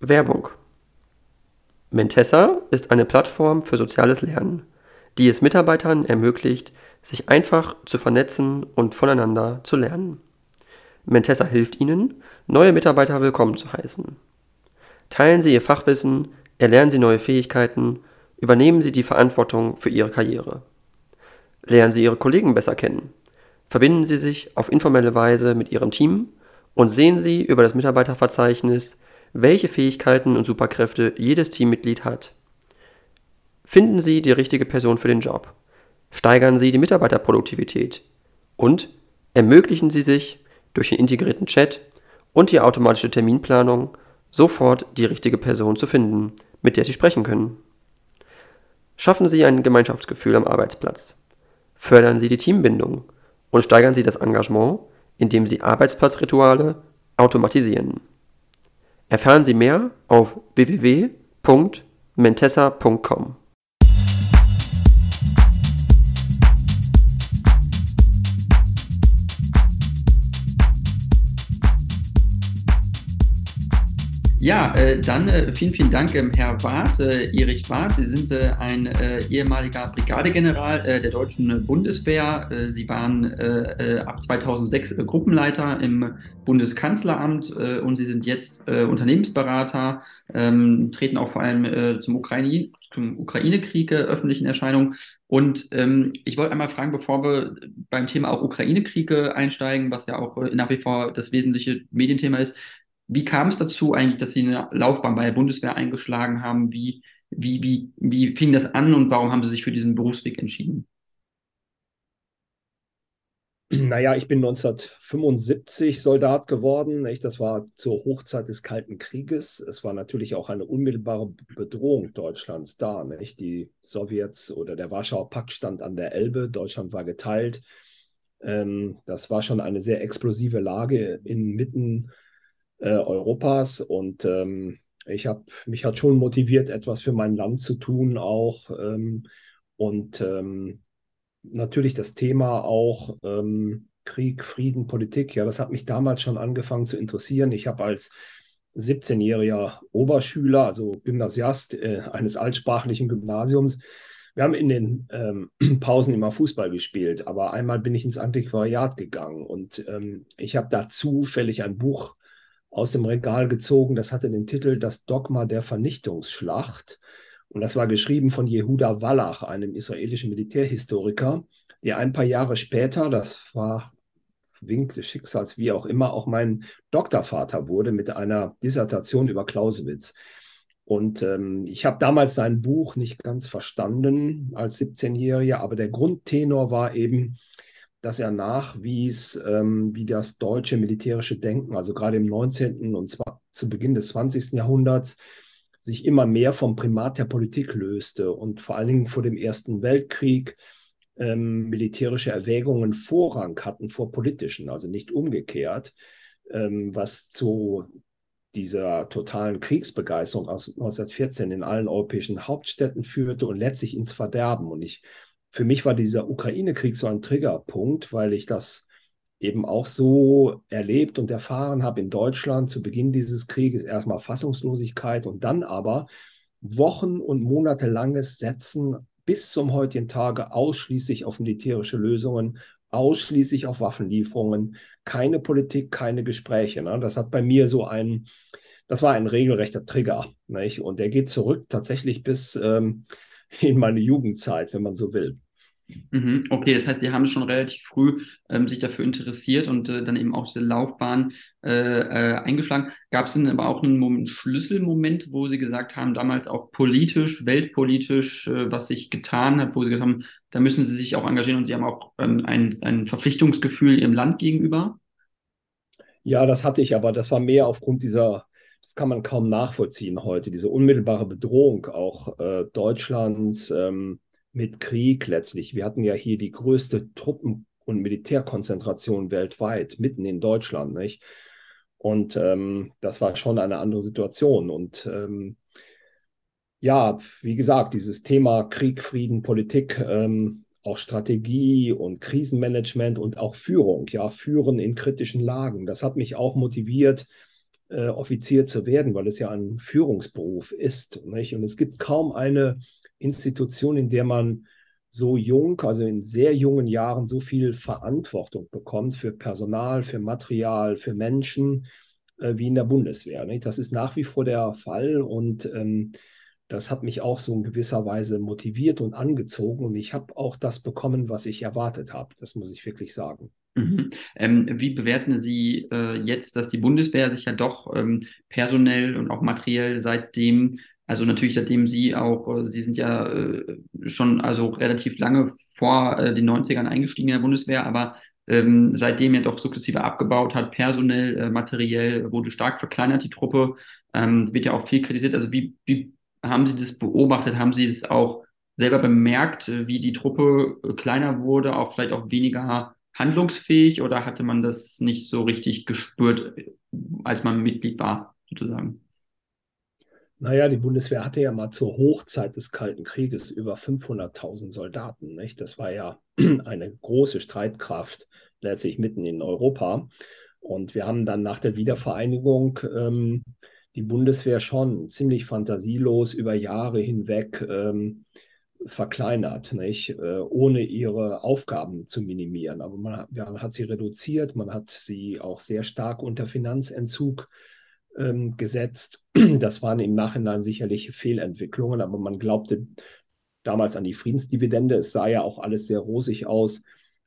Werbung. Mentessa ist eine Plattform für soziales Lernen, die es Mitarbeitern ermöglicht, sich einfach zu vernetzen und voneinander zu lernen. Mentessa hilft Ihnen, neue Mitarbeiter willkommen zu heißen. Teilen Sie Ihr Fachwissen, erlernen Sie neue Fähigkeiten, übernehmen Sie die Verantwortung für Ihre Karriere. Lernen Sie Ihre Kollegen besser kennen. Verbinden Sie sich auf informelle Weise mit Ihrem Team und sehen Sie über das Mitarbeiterverzeichnis, welche Fähigkeiten und Superkräfte jedes Teammitglied hat. Finden Sie die richtige Person für den Job. Steigern Sie die Mitarbeiterproduktivität. Und ermöglichen Sie sich durch den integrierten Chat und die automatische Terminplanung sofort die richtige Person zu finden, mit der Sie sprechen können. Schaffen Sie ein Gemeinschaftsgefühl am Arbeitsplatz. Fördern Sie die Teambindung und steigern Sie das Engagement, indem Sie Arbeitsplatzrituale automatisieren. Erfahren Sie mehr auf www.mentessa.com. Ja, äh, dann äh, vielen, vielen Dank, ähm, Herr Barth, äh, Erich Barth. Sie sind äh, ein äh, ehemaliger Brigadegeneral äh, der deutschen Bundeswehr. Sie waren ab 2006 Gruppenleiter im Bundeskanzleramt und Sie sind jetzt Unternehmensberater, ähm, treten auch vor allem zum, Ukraine, zum Ukraine-Krieg öffentlichen Erscheinungen. Und ähm, ich wollte einmal fragen, bevor wir beim Thema auch Ukraine-Krieg einsteigen, was ja auch nach wie vor das wesentliche Medienthema ist, wie kam es dazu eigentlich, dass Sie eine Laufbahn bei der Bundeswehr eingeschlagen haben? Wie, wie, wie, wie fing das an und warum haben Sie sich für diesen Berufsweg entschieden? Naja, ich bin 1975 Soldat geworden. Nicht? Das war zur Hochzeit des Kalten Krieges. Es war natürlich auch eine unmittelbare Bedrohung Deutschlands da. Nicht? Die Sowjets oder der Warschauer Pakt stand an der Elbe. Deutschland war geteilt. Ähm, das war schon eine sehr explosive Lage inmitten äh, Europas und ähm, ich habe mich hat schon motiviert, etwas für mein Land zu tun auch ähm, und ähm, natürlich das Thema auch ähm, Krieg, Frieden, Politik. Ja, das hat mich damals schon angefangen zu interessieren. Ich habe als 17-jähriger Oberschüler, also Gymnasiast äh, eines altsprachlichen Gymnasiums, wir haben in den ähm, Pausen immer Fußball gespielt, aber einmal bin ich ins Antiquariat gegangen und ähm, ich habe da zufällig ein Buch aus dem Regal gezogen. Das hatte den Titel Das Dogma der Vernichtungsschlacht. Und das war geschrieben von Jehuda Wallach, einem israelischen Militärhistoriker, der ein paar Jahre später, das war Wink des Schicksals, wie auch immer, auch mein Doktorvater wurde mit einer Dissertation über Clausewitz. Und ähm, ich habe damals sein Buch nicht ganz verstanden als 17-Jähriger, aber der Grundtenor war eben, dass er nachwies, ähm, wie das deutsche militärische Denken, also gerade im 19. und zwar zu Beginn des 20. Jahrhunderts, sich immer mehr vom Primat der Politik löste und vor allen Dingen vor dem Ersten Weltkrieg ähm, militärische Erwägungen Vorrang hatten vor politischen, also nicht umgekehrt, ähm, was zu dieser totalen Kriegsbegeisterung aus 1914 in allen europäischen Hauptstädten führte und letztlich ins Verderben. Und ich für mich war dieser Ukraine-Krieg so ein Triggerpunkt, weil ich das eben auch so erlebt und erfahren habe in Deutschland zu Beginn dieses Krieges. Erstmal Fassungslosigkeit und dann aber Wochen- und monatelanges Setzen bis zum heutigen Tage ausschließlich auf militärische Lösungen, ausschließlich auf Waffenlieferungen, keine Politik, keine Gespräche. Ne? Das hat bei mir so ein, das war ein regelrechter Trigger. Nicht? Und der geht zurück tatsächlich bis ähm, in meine Jugendzeit, wenn man so will. Mhm, okay, das heißt, Sie haben schon relativ früh ähm, sich dafür interessiert und äh, dann eben auch diese Laufbahn äh, äh, eingeschlagen. Gab es denn aber auch einen Moment, Schlüsselmoment, wo Sie gesagt haben, damals auch politisch, weltpolitisch, äh, was sich getan hat, wo Sie gesagt haben, da müssen Sie sich auch engagieren und Sie haben auch ähm, ein, ein Verpflichtungsgefühl Ihrem Land gegenüber? Ja, das hatte ich, aber das war mehr aufgrund dieser das kann man kaum nachvollziehen heute, diese unmittelbare Bedrohung auch äh, Deutschlands ähm, mit Krieg letztlich. Wir hatten ja hier die größte Truppen- und Militärkonzentration weltweit, mitten in Deutschland, nicht? Und ähm, das war schon eine andere Situation. Und ähm, ja, wie gesagt, dieses Thema Krieg, Frieden, Politik, ähm, auch Strategie und Krisenmanagement und auch Führung, ja, Führen in kritischen Lagen, das hat mich auch motiviert, äh, Offizier zu werden, weil es ja ein Führungsberuf ist. Nicht? Und es gibt kaum eine Institution, in der man so jung, also in sehr jungen Jahren, so viel Verantwortung bekommt für Personal, für Material, für Menschen äh, wie in der Bundeswehr. Nicht? Das ist nach wie vor der Fall und ähm, das hat mich auch so in gewisser Weise motiviert und angezogen und ich habe auch das bekommen, was ich erwartet habe. Das muss ich wirklich sagen. Mhm. Ähm, wie bewerten Sie äh, jetzt, dass die Bundeswehr sich ja doch ähm, personell und auch materiell seitdem, also natürlich seitdem Sie auch, äh, Sie sind ja äh, schon also relativ lange vor äh, den 90ern eingestiegen in der Bundeswehr, aber ähm, seitdem ja doch sukzessive abgebaut hat, personell, äh, materiell wurde stark verkleinert die Truppe, ähm, wird ja auch viel kritisiert. Also wie, wie haben Sie das beobachtet? Haben Sie das auch selber bemerkt, wie die Truppe kleiner wurde, auch vielleicht auch weniger handlungsfähig oder hatte man das nicht so richtig gespürt, als man Mitglied war, sozusagen? Naja, die Bundeswehr hatte ja mal zur Hochzeit des Kalten Krieges über 500.000 Soldaten. Nicht? Das war ja eine große Streitkraft letztlich mitten in Europa. Und wir haben dann nach der Wiedervereinigung ähm, die Bundeswehr schon ziemlich fantasielos über Jahre hinweg ähm, verkleinert, nicht? Äh, ohne ihre Aufgaben zu minimieren. Aber man, man, hat sie reduziert, man hat sie auch sehr stark unter Finanzentzug ähm, gesetzt. Das waren im Nachhinein sicherlich Fehlentwicklungen, aber man glaubte damals an die Friedensdividende. Es sah ja auch alles sehr rosig aus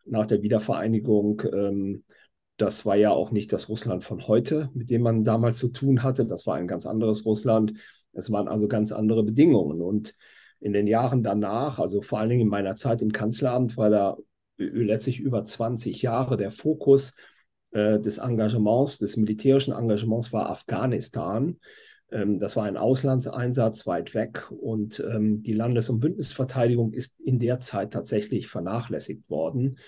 nach der Wiedervereinigung. Ähm, das war ja auch nicht das Russland von heute, mit dem man damals zu tun hatte. Das war ein ganz anderes Russland. Es waren also ganz andere Bedingungen. Und in den Jahren danach, also vor allen Dingen in meiner Zeit im Kanzleramt, war da letztlich über 20 Jahre der Fokus äh, des Engagements, des militärischen Engagements war Afghanistan. Ähm, das war ein Auslandseinsatz weit weg und ähm, die Landes- und Bündnisverteidigung ist in der Zeit tatsächlich vernachlässigt worden,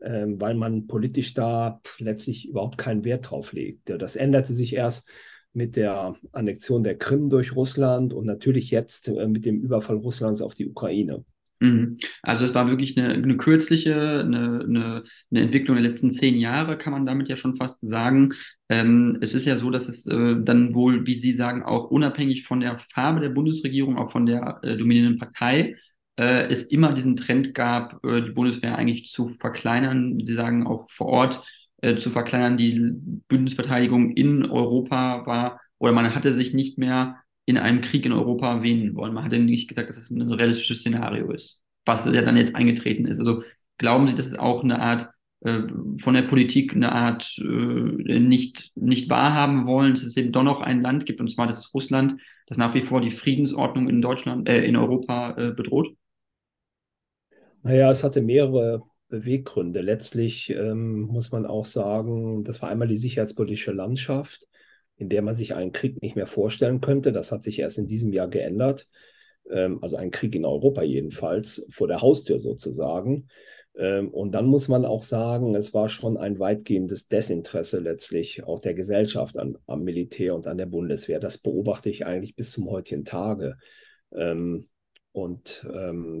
ähm, weil man politisch da letztlich überhaupt keinen Wert drauf legt. Das änderte sich erst mit der Annexion der Krim durch Russland und natürlich jetzt äh, mit dem Überfall Russlands auf die Ukraine. Mhm. Also es war wirklich eine, eine kürzliche, eine, eine, eine, Entwicklung der letzten zehn Jahre, kann man damit ja schon fast sagen. Ähm, es ist ja so, dass es äh, dann wohl, wie Sie sagen, auch unabhängig von der Farbe der Bundesregierung, auch von der äh, dominierenden Partei, äh, es immer diesen Trend gab, äh, die Bundeswehr eigentlich zu verkleinern. Sie sagen auch vor Ort äh, zu verkleinern. Die Bündnisverteidigung in Europa war, oder man hatte sich nicht mehr in einem Krieg in Europa wählen wollen. Man hatte nicht gesagt, dass es ein realistisches Szenario ist, was ja dann jetzt eingetreten ist. Also glauben Sie, dass es auch eine Art äh, von der Politik eine Art äh, nicht, nicht wahrhaben wollen, dass es eben doch noch ein Land gibt, und zwar das ist Russland, das nach wie vor die Friedensordnung in Deutschland, äh, in Europa äh, bedroht? Naja, es hatte mehrere Beweggründe. Letztlich ähm, muss man auch sagen, das war einmal die sicherheitspolitische Landschaft, in der man sich einen Krieg nicht mehr vorstellen könnte. Das hat sich erst in diesem Jahr geändert. Ähm, also ein Krieg in Europa jedenfalls, vor der Haustür sozusagen. Ähm, und dann muss man auch sagen, es war schon ein weitgehendes Desinteresse letztlich auch der Gesellschaft an, am Militär und an der Bundeswehr. Das beobachte ich eigentlich bis zum heutigen Tage. Ähm, und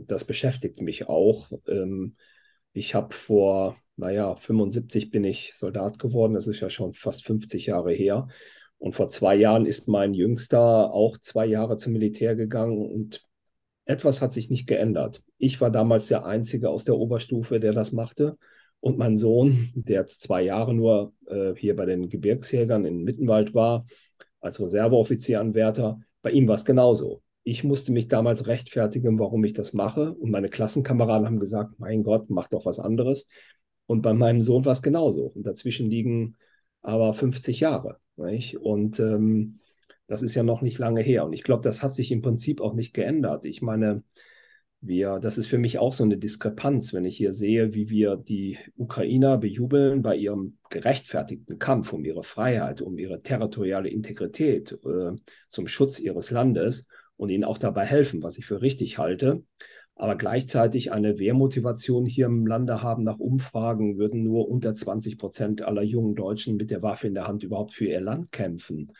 das beschäftigt mich auch. Ich habe vor, naja, 75 bin ich Soldat geworden, das ist ja schon fast 50 Jahre her. Und vor zwei Jahren ist mein Jüngster auch zwei Jahre zum Militär gegangen und etwas hat sich nicht geändert. Ich war damals der Einzige aus der Oberstufe, der das machte. Und mein Sohn, der jetzt zwei Jahre nur äh, hier bei den Gebirgsjägern in Mittenwald war, als Reserveoffizieranwärter, bei ihm war es genauso ich musste mich damals rechtfertigen, warum ich das mache. Und meine Klassenkameraden haben gesagt, mein Gott, mach doch was anderes. Und bei meinem Sohn war es genauso. Und dazwischen liegen aber 50 Jahre. Nicht? Und ähm, das ist ja noch nicht lange her. Und ich glaube, das hat sich im Prinzip auch nicht geändert. Ich meine, wir, das ist für mich auch so eine Diskrepanz, wenn ich hier sehe, wie wir die Ukrainer bejubeln bei ihrem gerechtfertigten Kampf um ihre Freiheit, um ihre territoriale Integrität, äh, zum Schutz ihres Landes und ihnen auch dabei helfen, was ich für richtig halte. Aber gleichzeitig eine Wehrmotivation hier im Lande haben. Nach Umfragen würden nur unter 20 Prozent aller jungen Deutschen mit der Waffe in der Hand überhaupt für ihr Land kämpfen.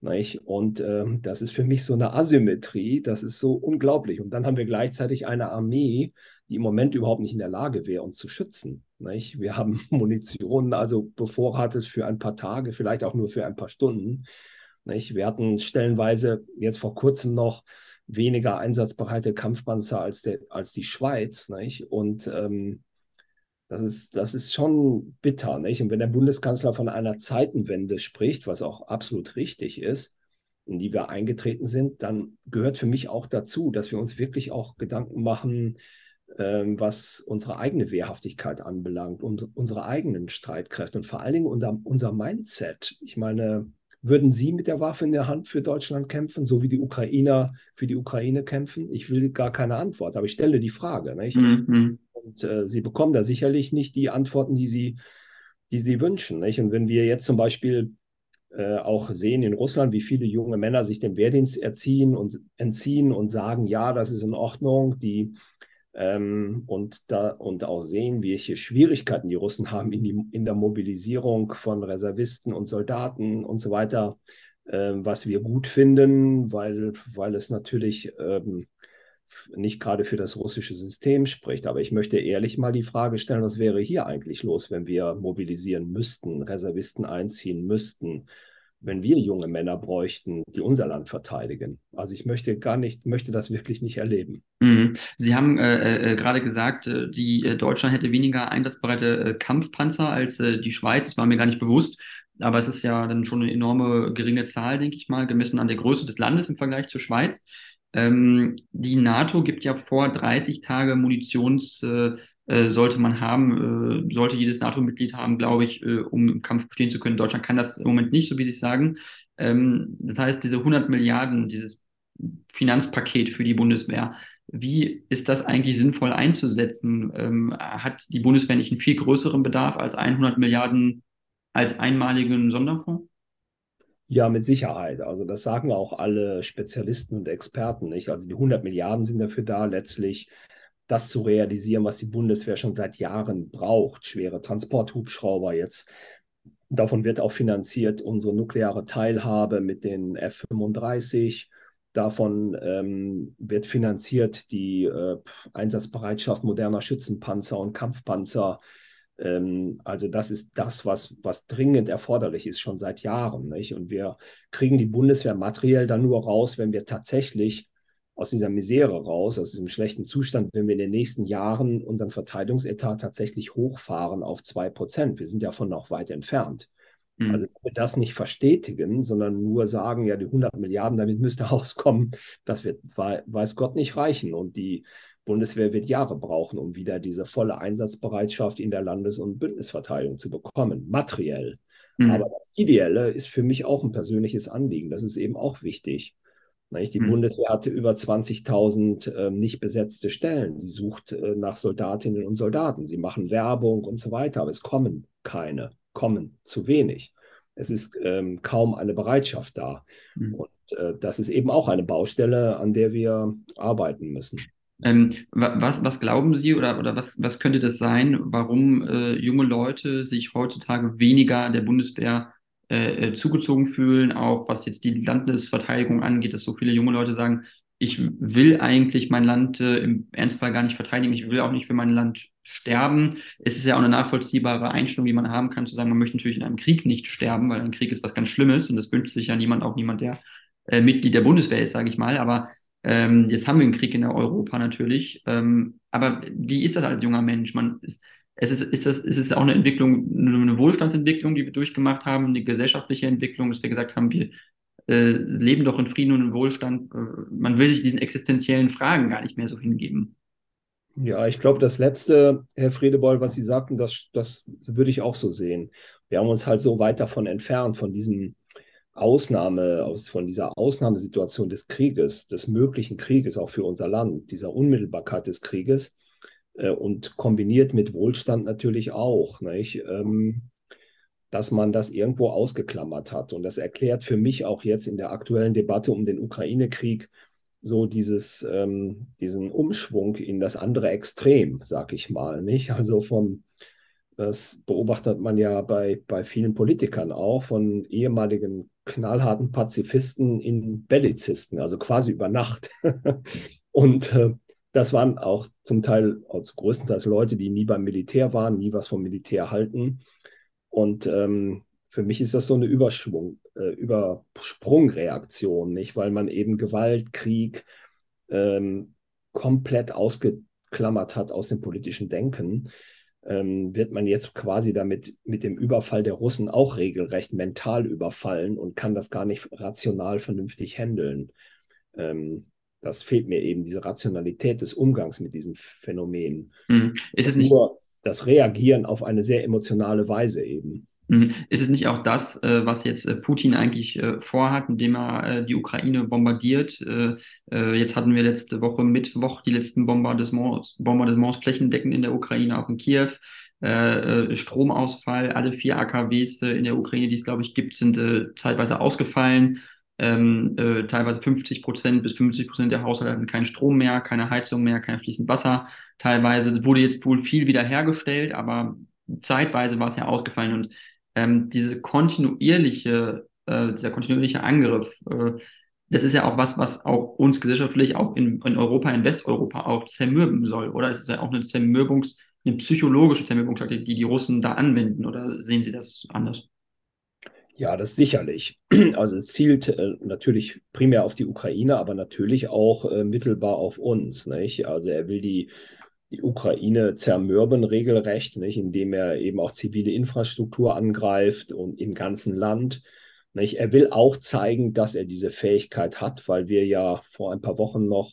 Nicht? Und äh, das ist für mich so eine Asymmetrie, das ist so unglaublich. Und dann haben wir gleichzeitig eine Armee, die im Moment überhaupt nicht in der Lage wäre, uns zu schützen. Nicht? Wir haben Munition, also bevorratet für ein paar Tage, vielleicht auch nur für ein paar Stunden. Nicht? Wir hatten stellenweise jetzt vor kurzem noch weniger einsatzbereite Kampfpanzer als, der, als die Schweiz. Nicht? Und ähm, das ist, das ist schon bitter. Nicht? Und wenn der Bundeskanzler von einer Zeitenwende spricht, was auch absolut richtig ist, in die wir eingetreten sind, dann gehört für mich auch dazu, dass wir uns wirklich auch Gedanken machen, ähm, was unsere eigene Wehrhaftigkeit anbelangt und unsere eigenen Streitkräfte und vor allen Dingen unser, unser Mindset. Ich meine, würden Sie mit der Waffe in der Hand für Deutschland kämpfen, so wie die Ukrainer für die Ukraine kämpfen? Ich will gar keine Antwort, aber ich stelle die Frage. Mhm. Und äh, Sie bekommen da sicherlich nicht die Antworten, die Sie, die Sie wünschen. Nicht? Und wenn wir jetzt zum Beispiel äh, auch sehen in Russland, wie viele junge Männer sich dem Wehrdienst erziehen und entziehen und sagen, ja, das ist in Ordnung, die ähm, und, da, und auch sehen, welche Schwierigkeiten die Russen haben in, die, in der Mobilisierung von Reservisten und Soldaten und so weiter, äh, was wir gut finden, weil, weil es natürlich ähm, nicht gerade für das russische System spricht. Aber ich möchte ehrlich mal die Frage stellen, was wäre hier eigentlich los, wenn wir mobilisieren müssten, Reservisten einziehen müssten, wenn wir junge Männer bräuchten, die unser Land verteidigen. Also ich möchte gar nicht, möchte das wirklich nicht erleben. Mhm. Sie haben äh, äh, gerade gesagt, äh, die äh, Deutschland hätte weniger einsatzbereite äh, Kampfpanzer als äh, die Schweiz. Das war mir gar nicht bewusst. Aber es ist ja dann schon eine enorme geringe Zahl, denke ich mal, gemessen an der Größe des Landes im Vergleich zur Schweiz. Ähm, die NATO gibt ja vor, 30 Tage Munitions äh, sollte man haben, äh, sollte jedes NATO-Mitglied haben, glaube ich, äh, um im Kampf bestehen zu können. Deutschland kann das im Moment nicht, so wie Sie es sagen. Ähm, das heißt, diese 100 Milliarden, dieses Finanzpaket für die Bundeswehr, wie ist das eigentlich sinnvoll einzusetzen? Ähm, hat die Bundeswehr nicht einen viel größeren Bedarf als 100 Milliarden als einmaligen Sonderfonds? Ja, mit Sicherheit. Also das sagen auch alle Spezialisten und Experten nicht. Also die 100 Milliarden sind dafür da, letztlich das zu realisieren, was die Bundeswehr schon seit Jahren braucht. Schwere Transporthubschrauber jetzt. Davon wird auch finanziert unsere nukleare Teilhabe mit den F-35. Davon ähm, wird finanziert die äh, Einsatzbereitschaft moderner Schützenpanzer und Kampfpanzer. Ähm, also das ist das, was, was dringend erforderlich ist, schon seit Jahren. Nicht? Und wir kriegen die Bundeswehr materiell dann nur raus, wenn wir tatsächlich aus dieser Misere raus, aus diesem schlechten Zustand, wenn wir in den nächsten Jahren unseren Verteidigungsetat tatsächlich hochfahren auf 2%. Wir sind davon noch weit entfernt. Mhm. Also wenn wir das nicht verstetigen, sondern nur sagen, ja, die 100 Milliarden, damit müsste auskommen, das wird, weiß Gott, nicht reichen. Und die Bundeswehr wird Jahre brauchen, um wieder diese volle Einsatzbereitschaft in der Landes- und Bündnisverteidigung zu bekommen, materiell. Mhm. Aber das Ideelle ist für mich auch ein persönliches Anliegen. Das ist eben auch wichtig. Die mhm. Bundeswehr hatte über 20.000 äh, nicht besetzte Stellen. Sie sucht äh, nach Soldatinnen und Soldaten. Sie machen Werbung und so weiter, aber es kommen keine, kommen zu wenig. Es ist ähm, kaum eine Bereitschaft da. Mhm. Und äh, das ist eben auch eine Baustelle, an der wir arbeiten müssen. Ähm, was, was glauben Sie oder, oder was, was könnte das sein, warum äh, junge Leute sich heutzutage weniger der Bundeswehr äh, äh, zugezogen fühlen, auch was jetzt die Landesverteidigung angeht, dass so viele junge Leute sagen, ich will eigentlich mein Land äh, im Ernstfall gar nicht verteidigen, ich will auch nicht für mein Land sterben. Es ist ja auch eine nachvollziehbare Einstellung, die man haben kann, zu sagen, man möchte natürlich in einem Krieg nicht sterben, weil ein Krieg ist was ganz Schlimmes und das wünscht sich ja niemand, auch niemand, der äh, Mitglied der Bundeswehr ist, sage ich mal. Aber ähm, jetzt haben wir einen Krieg in Europa natürlich. Ähm, aber wie ist das als junger Mensch? Man ist, es ist, ist, das, ist es auch eine Entwicklung, eine Wohlstandsentwicklung, die wir durchgemacht haben, eine gesellschaftliche Entwicklung, dass wir gesagt haben, wir äh, leben doch in Frieden und in Wohlstand. Äh, man will sich diesen existenziellen Fragen gar nicht mehr so hingeben. Ja, ich glaube, das letzte, Herr Fredebeul, was Sie sagten, das, das würde ich auch so sehen. Wir haben uns halt so weit davon entfernt, von diesem Ausnahme, aus, von dieser Ausnahmesituation des Krieges, des möglichen Krieges auch für unser Land, dieser Unmittelbarkeit des Krieges und kombiniert mit Wohlstand natürlich auch, nicht? Ähm, dass man das irgendwo ausgeklammert hat. Und das erklärt für mich auch jetzt in der aktuellen Debatte um den Ukraine-Krieg so dieses, ähm, diesen Umschwung in das andere Extrem, sag ich mal, nicht? Also vom, Das beobachtet man ja bei, bei vielen Politikern auch, von ehemaligen knallharten Pazifisten in Bellizisten, also quasi über Nacht. Und äh, das waren auch zum Teil, also größtenteils Leute, die nie beim Militär waren, nie was vom Militär halten. Und ähm, für mich ist das so eine Überschwung, äh, Übersprungreaktion, nicht? Weil man eben Gewalt, Krieg ähm, komplett ausgeklammert hat aus dem politischen Denken. Ähm, wird man jetzt quasi damit mit dem Überfall der Russen auch regelrecht mental überfallen und kann das gar nicht rational vernünftig handeln. Ähm, das fehlt mir eben, diese Rationalität des Umgangs mit diesem Phänomen. Hm. Ist es nicht nur das Reagieren auf eine sehr emotionale Weise eben? Hm. Ist es nicht auch das, äh, was jetzt äh, Putin eigentlich äh, vorhat, indem er die Ukraine bombardiert? Jetzt hatten wir letzte Woche Mittwoch die letzten Bombardements, Bombardements flächendeckend in der Ukraine, auch in Kiew. Stromausfall, alle vier AKWs in der Ukraine, die es, glaube ich, gibt, sind zeitweise ausgefallen ähm, äh, teilweise 50 Prozent bis 50 Prozent der Haushalte hatten keinen Strom mehr, keine Heizung mehr, kein fließend Wasser. Teilweise wurde jetzt wohl viel wiederhergestellt, aber zeitweise war es ja ausgefallen und ähm, diese kontinuierliche, äh, dieser kontinuierliche Angriff, äh, das ist ja auch was, was auch uns gesellschaftlich auch in, in Europa, in Westeuropa auch zermürben soll, oder? Es ist ja auch eine Zermürbungs, eine psychologische Zermürbungstaktik, die die Russen da anwenden, oder sehen Sie das anders? Ja, das sicherlich. Also es zielt äh, natürlich primär auf die Ukraine, aber natürlich auch äh, mittelbar auf uns. Nicht? Also er will die, die Ukraine zermürben regelrecht, nicht? indem er eben auch zivile Infrastruktur angreift und im ganzen Land. Nicht? Er will auch zeigen, dass er diese Fähigkeit hat, weil wir ja vor ein paar Wochen noch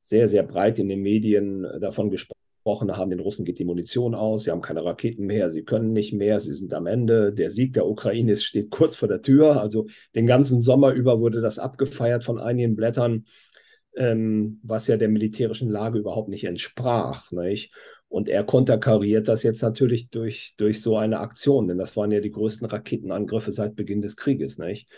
sehr, sehr breit in den Medien davon gesprochen gesprochen haben, den Russen geht die Munition aus, sie haben keine Raketen mehr, sie können nicht mehr, sie sind am Ende. Der Sieg der Ukraine steht kurz vor der Tür. Also den ganzen Sommer über wurde das abgefeiert von einigen Blättern, ähm, was ja der militärischen Lage überhaupt nicht entsprach. Nicht? Und er konterkariert das jetzt natürlich durch, durch so eine Aktion, denn das waren ja die größten Raketenangriffe seit Beginn des Krieges. Nicht?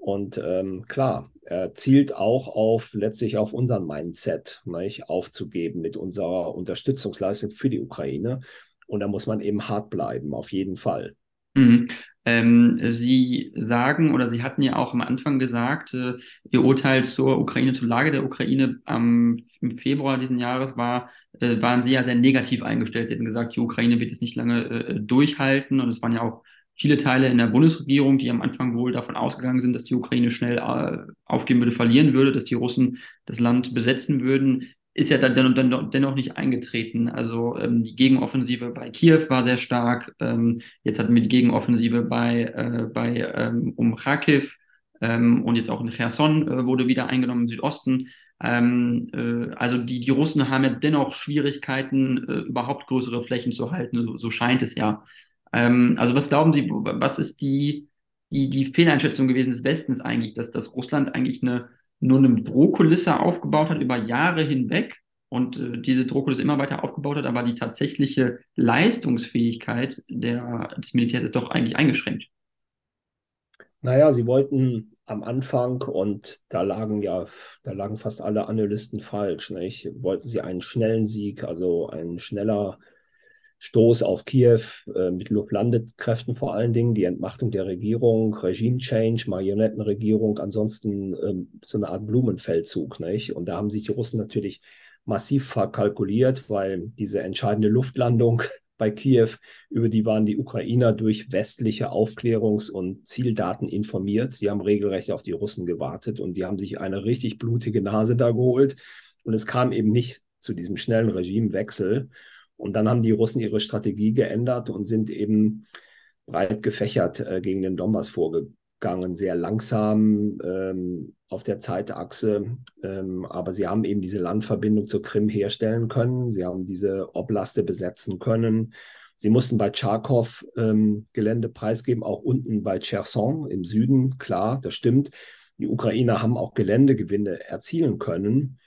Und ähm, klar, er zielt auch auf letztlich auf unser Mindset nicht, aufzugeben mit unserer Unterstützungsleistung für die Ukraine. Und da muss man eben hart bleiben, auf jeden Fall. Mhm. Ähm, Sie sagen oder Sie hatten ja auch am Anfang gesagt, äh, Ihr Urteil zur Ukraine, zur Lage der Ukraine am, im Februar diesen Jahres war, äh, waren Sie ja sehr negativ eingestellt. Sie hatten gesagt, die Ukraine wird es nicht lange äh, durchhalten und es waren ja auch viele Teile in der Bundesregierung, die am Anfang wohl davon ausgegangen sind, dass die Ukraine schnell äh, aufgeben würde, verlieren würde, dass die Russen das Land besetzen würden, ist ja dann, dann dennoch nicht eingetreten. Also ähm, die Gegenoffensive bei Kiew war sehr stark. Ähm, jetzt hatten wir die Gegenoffensive bei, äh, bei ähm, um Kharkiv ähm, und jetzt auch in Cherson äh, wurde wieder eingenommen im Südosten. Ähm, äh, also die, die Russen haben ja dennoch Schwierigkeiten, äh, überhaupt größere Flächen zu halten. So, so scheint es ja. Ähm, also was glauben Sie, was ist die, die, die Fehleinschätzung gewesen des Westens eigentlich, dass, dass Russland eigentlich eine, nur eine Drohkulisse aufgebaut hat über Jahre hinweg und äh, diese Drohkulisse immer weiter aufgebaut hat, aber die tatsächliche Leistungsfähigkeit der, des Militärs ist doch eigentlich eingeschränkt. Naja, sie wollten am Anfang, und da lagen ja, da lagen fast alle Analysten falsch, nicht? wollten sie einen schnellen Sieg, also ein schneller Stoß auf Kiew äh, mit Luftlandekräften vor allen Dingen, die Entmachtung der Regierung, Regime-Change, Marionettenregierung, ansonsten ähm, so eine Art Blumenfeldzug. Nicht? Und da haben sich die Russen natürlich massiv verkalkuliert, weil diese entscheidende Luftlandung bei Kiew, über die waren die Ukrainer durch westliche Aufklärungs- und Zieldaten informiert. Die haben regelrecht auf die Russen gewartet und die haben sich eine richtig blutige Nase da geholt. Und es kam eben nicht zu diesem schnellen Regimewechsel. Und dann haben die Russen ihre Strategie geändert und sind eben breit gefächert äh, gegen den Donbass vorgegangen, sehr langsam ähm, auf der Zeitachse. Ähm, aber sie haben eben diese Landverbindung zur Krim herstellen können. Sie haben diese Oblaste besetzen können. Sie mussten bei Charkow ähm, Gelände preisgeben, auch unten bei Cherson im Süden. Klar, das stimmt. Die Ukrainer haben auch Geländegewinne erzielen können.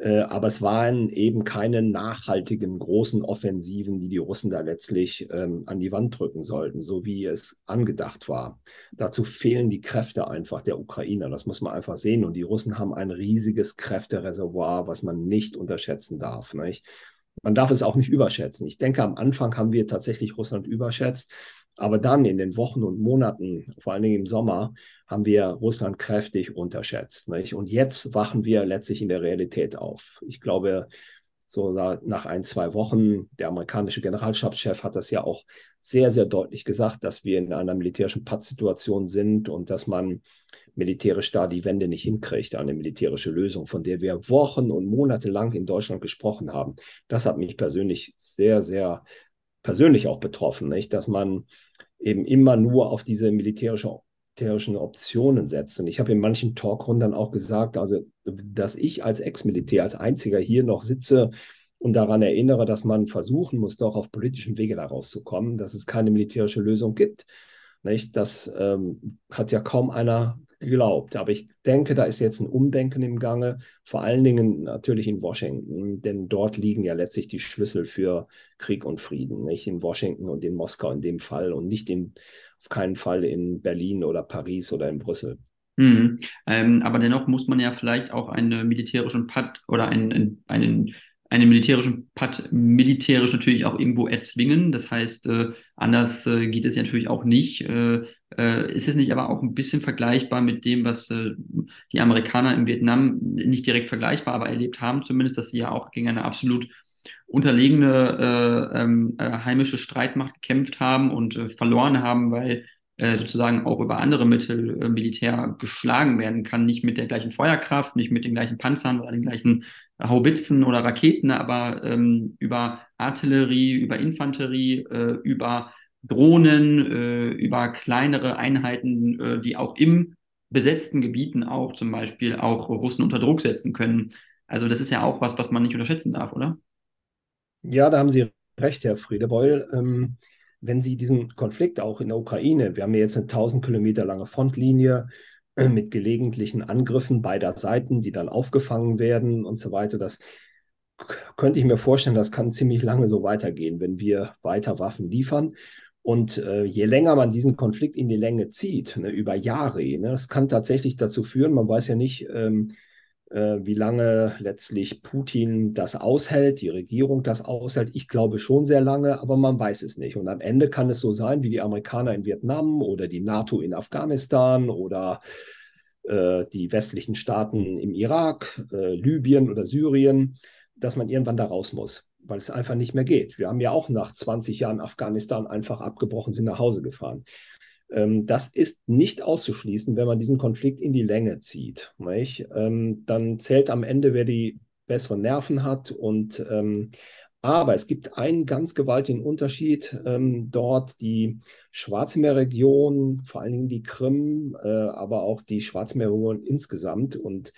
Äh, aber es waren eben keine nachhaltigen großen Offensiven, die die Russen da letztlich ähm, an die Wand drücken sollten, so wie es angedacht war. Dazu fehlen die Kräfte einfach der Ukrainer. Das muss man einfach sehen. Und die Russen haben ein riesiges Kräftereservoir, was man nicht unterschätzen darf. Nicht? man darf es auch nicht überschätzen. Ich denke, am Anfang haben wir tatsächlich Russland überschätzt. Aber dann in den Wochen und Monaten, vor allen Dingen im Sommer, haben wir Russland kräftig unterschätzt. Nicht? Und jetzt wachen wir letztlich in der Realität auf. Ich glaube, so nach ein, zwei Wochen, der amerikanische Generalstabschef hat das ja auch sehr, sehr deutlich gesagt, dass wir in einer militärischen Pattsituation sind und dass man militärisch da die Wende nicht hinkriegt, eine militärische Lösung, von der wir Wochen und Monate lang in Deutschland gesprochen haben. Das hat mich persönlich sehr, sehr persönlich auch betroffen, nicht? dass man eben immer nur auf diese militärische militärischen Optionen setzt. Und ich habe in manchen Talkrunden auch gesagt, also, dass ich als Ex-Militär, als einziger hier noch sitze und daran erinnere, dass man versuchen muss, doch auf politischen Wege da rauszukommen, dass es keine militärische Lösung gibt. Nicht? Das ähm, hat ja kaum einer geglaubt. Aber ich denke, da ist jetzt ein Umdenken im Gange, vor allen Dingen natürlich in Washington, denn dort liegen ja letztlich die Schlüssel für Krieg und Frieden, nicht in Washington und in Moskau in dem Fall und nicht in, auf keinen Fall in Berlin oder Paris oder in Brüssel. Mhm. Ähm, aber dennoch muss man ja vielleicht auch einen militärischen Pakt oder einen, einen einen militärischen Pakt militärisch natürlich auch irgendwo erzwingen. Das heißt, äh, anders äh, geht es ja natürlich auch nicht. Äh, äh, ist es nicht aber auch ein bisschen vergleichbar mit dem, was äh, die Amerikaner im Vietnam nicht direkt vergleichbar, aber erlebt haben, zumindest, dass sie ja auch gegen eine absolut unterlegene äh, ähm, heimische Streitmacht gekämpft haben und verloren haben, weil sozusagen auch über andere Mittel Militär geschlagen werden kann, nicht mit der gleichen Feuerkraft, nicht mit den gleichen Panzern oder den gleichen Haubitzen oder Raketen, aber ähm, über Artillerie, über Infanterie, äh, über Drohnen, äh, über kleinere Einheiten, äh, die auch im besetzten Gebieten auch zum Beispiel auch Russen unter Druck setzen können. Also das ist ja auch was, was man nicht unterschätzen darf, oder? Ja, da haben Sie recht, Herr Friedebeul. Ähm, wenn Sie diesen Konflikt auch in der Ukraine, wir haben ja jetzt eine 1000 Kilometer lange Frontlinie, mit gelegentlichen Angriffen beider Seiten, die dann aufgefangen werden und so weiter. Das könnte ich mir vorstellen, das kann ziemlich lange so weitergehen, wenn wir weiter Waffen liefern. Und äh, je länger man diesen Konflikt in die Länge zieht, ne, über Jahre, ne, das kann tatsächlich dazu führen, man weiß ja nicht, ähm, äh, wie lange letztlich Putin das aushält, die Regierung das aushält. Ich glaube schon sehr lange, aber man weiß es nicht. Und am Ende kann es so sein wie die Amerikaner in Vietnam oder die NATO in Afghanistan oder äh, die westlichen Staaten im Irak, äh, Libyen oder Syrien, dass man irgendwann da raus muss, weil es einfach nicht mehr geht. Wir haben ja auch nach 20 Jahren Afghanistan einfach abgebrochen, sind nach Hause gefahren. Ähm, das ist nicht auszuschließen, wenn man diesen Konflikt in die Länge zieht. Ähm, dann zählt am Ende, wer die besseren Nerven hat. Und ähm, aber es gibt einen ganz gewaltigen Unterschied ähm, dort. Die Schwarzmeerregion, vor allen Dingen die Krim, äh, aber auch die Schwarzmeerregion insgesamt und,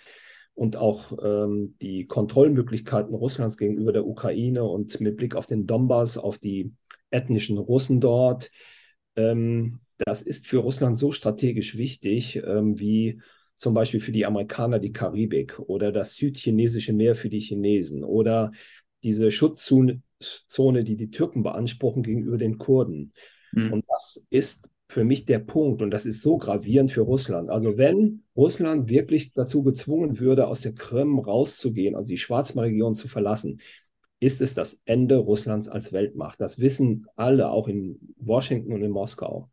und auch ähm, die Kontrollmöglichkeiten Russlands gegenüber der Ukraine und mit Blick auf den Donbass, auf die ethnischen Russen dort. Ähm, das ist für Russland so strategisch wichtig ähm, wie zum Beispiel für die Amerikaner die Karibik oder das südchinesische Meer für die Chinesen oder diese Schutzzone, die die Türken beanspruchen gegenüber den Kurden. Mhm. Und das ist für mich der Punkt und das ist so gravierend für Russland. Also wenn Russland wirklich dazu gezwungen würde, aus der Krim rauszugehen, also die Schwarzmeerregion zu verlassen, ist es das Ende Russlands als Weltmacht. Das wissen alle, auch in Washington und in Moskau.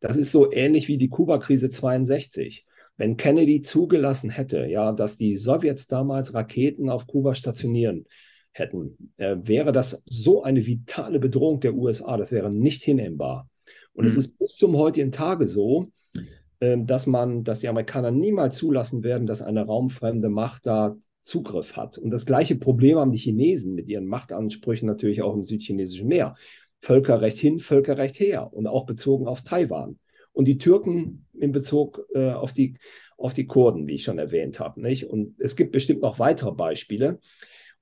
Das ist so ähnlich wie die Kuba-Krise 62. Wenn Kennedy zugelassen hätte, ja, dass die Sowjets damals Raketen auf Kuba stationieren hätten, äh, wäre das so eine vitale Bedrohung der USA. Das wäre nicht hinnehmbar. Und mhm. es ist bis zum heutigen Tage so, äh, dass man, dass die Amerikaner niemals zulassen werden, dass eine raumfremde Macht da Zugriff hat. Und das gleiche Problem haben die Chinesen mit ihren Machtansprüchen natürlich auch im südchinesischen Meer. Völkerrecht hin, Völkerrecht her und auch bezogen auf Taiwan. Und die Türken in Bezug äh, auf, die, auf die Kurden, wie ich schon erwähnt habe. Nicht? Und es gibt bestimmt noch weitere Beispiele.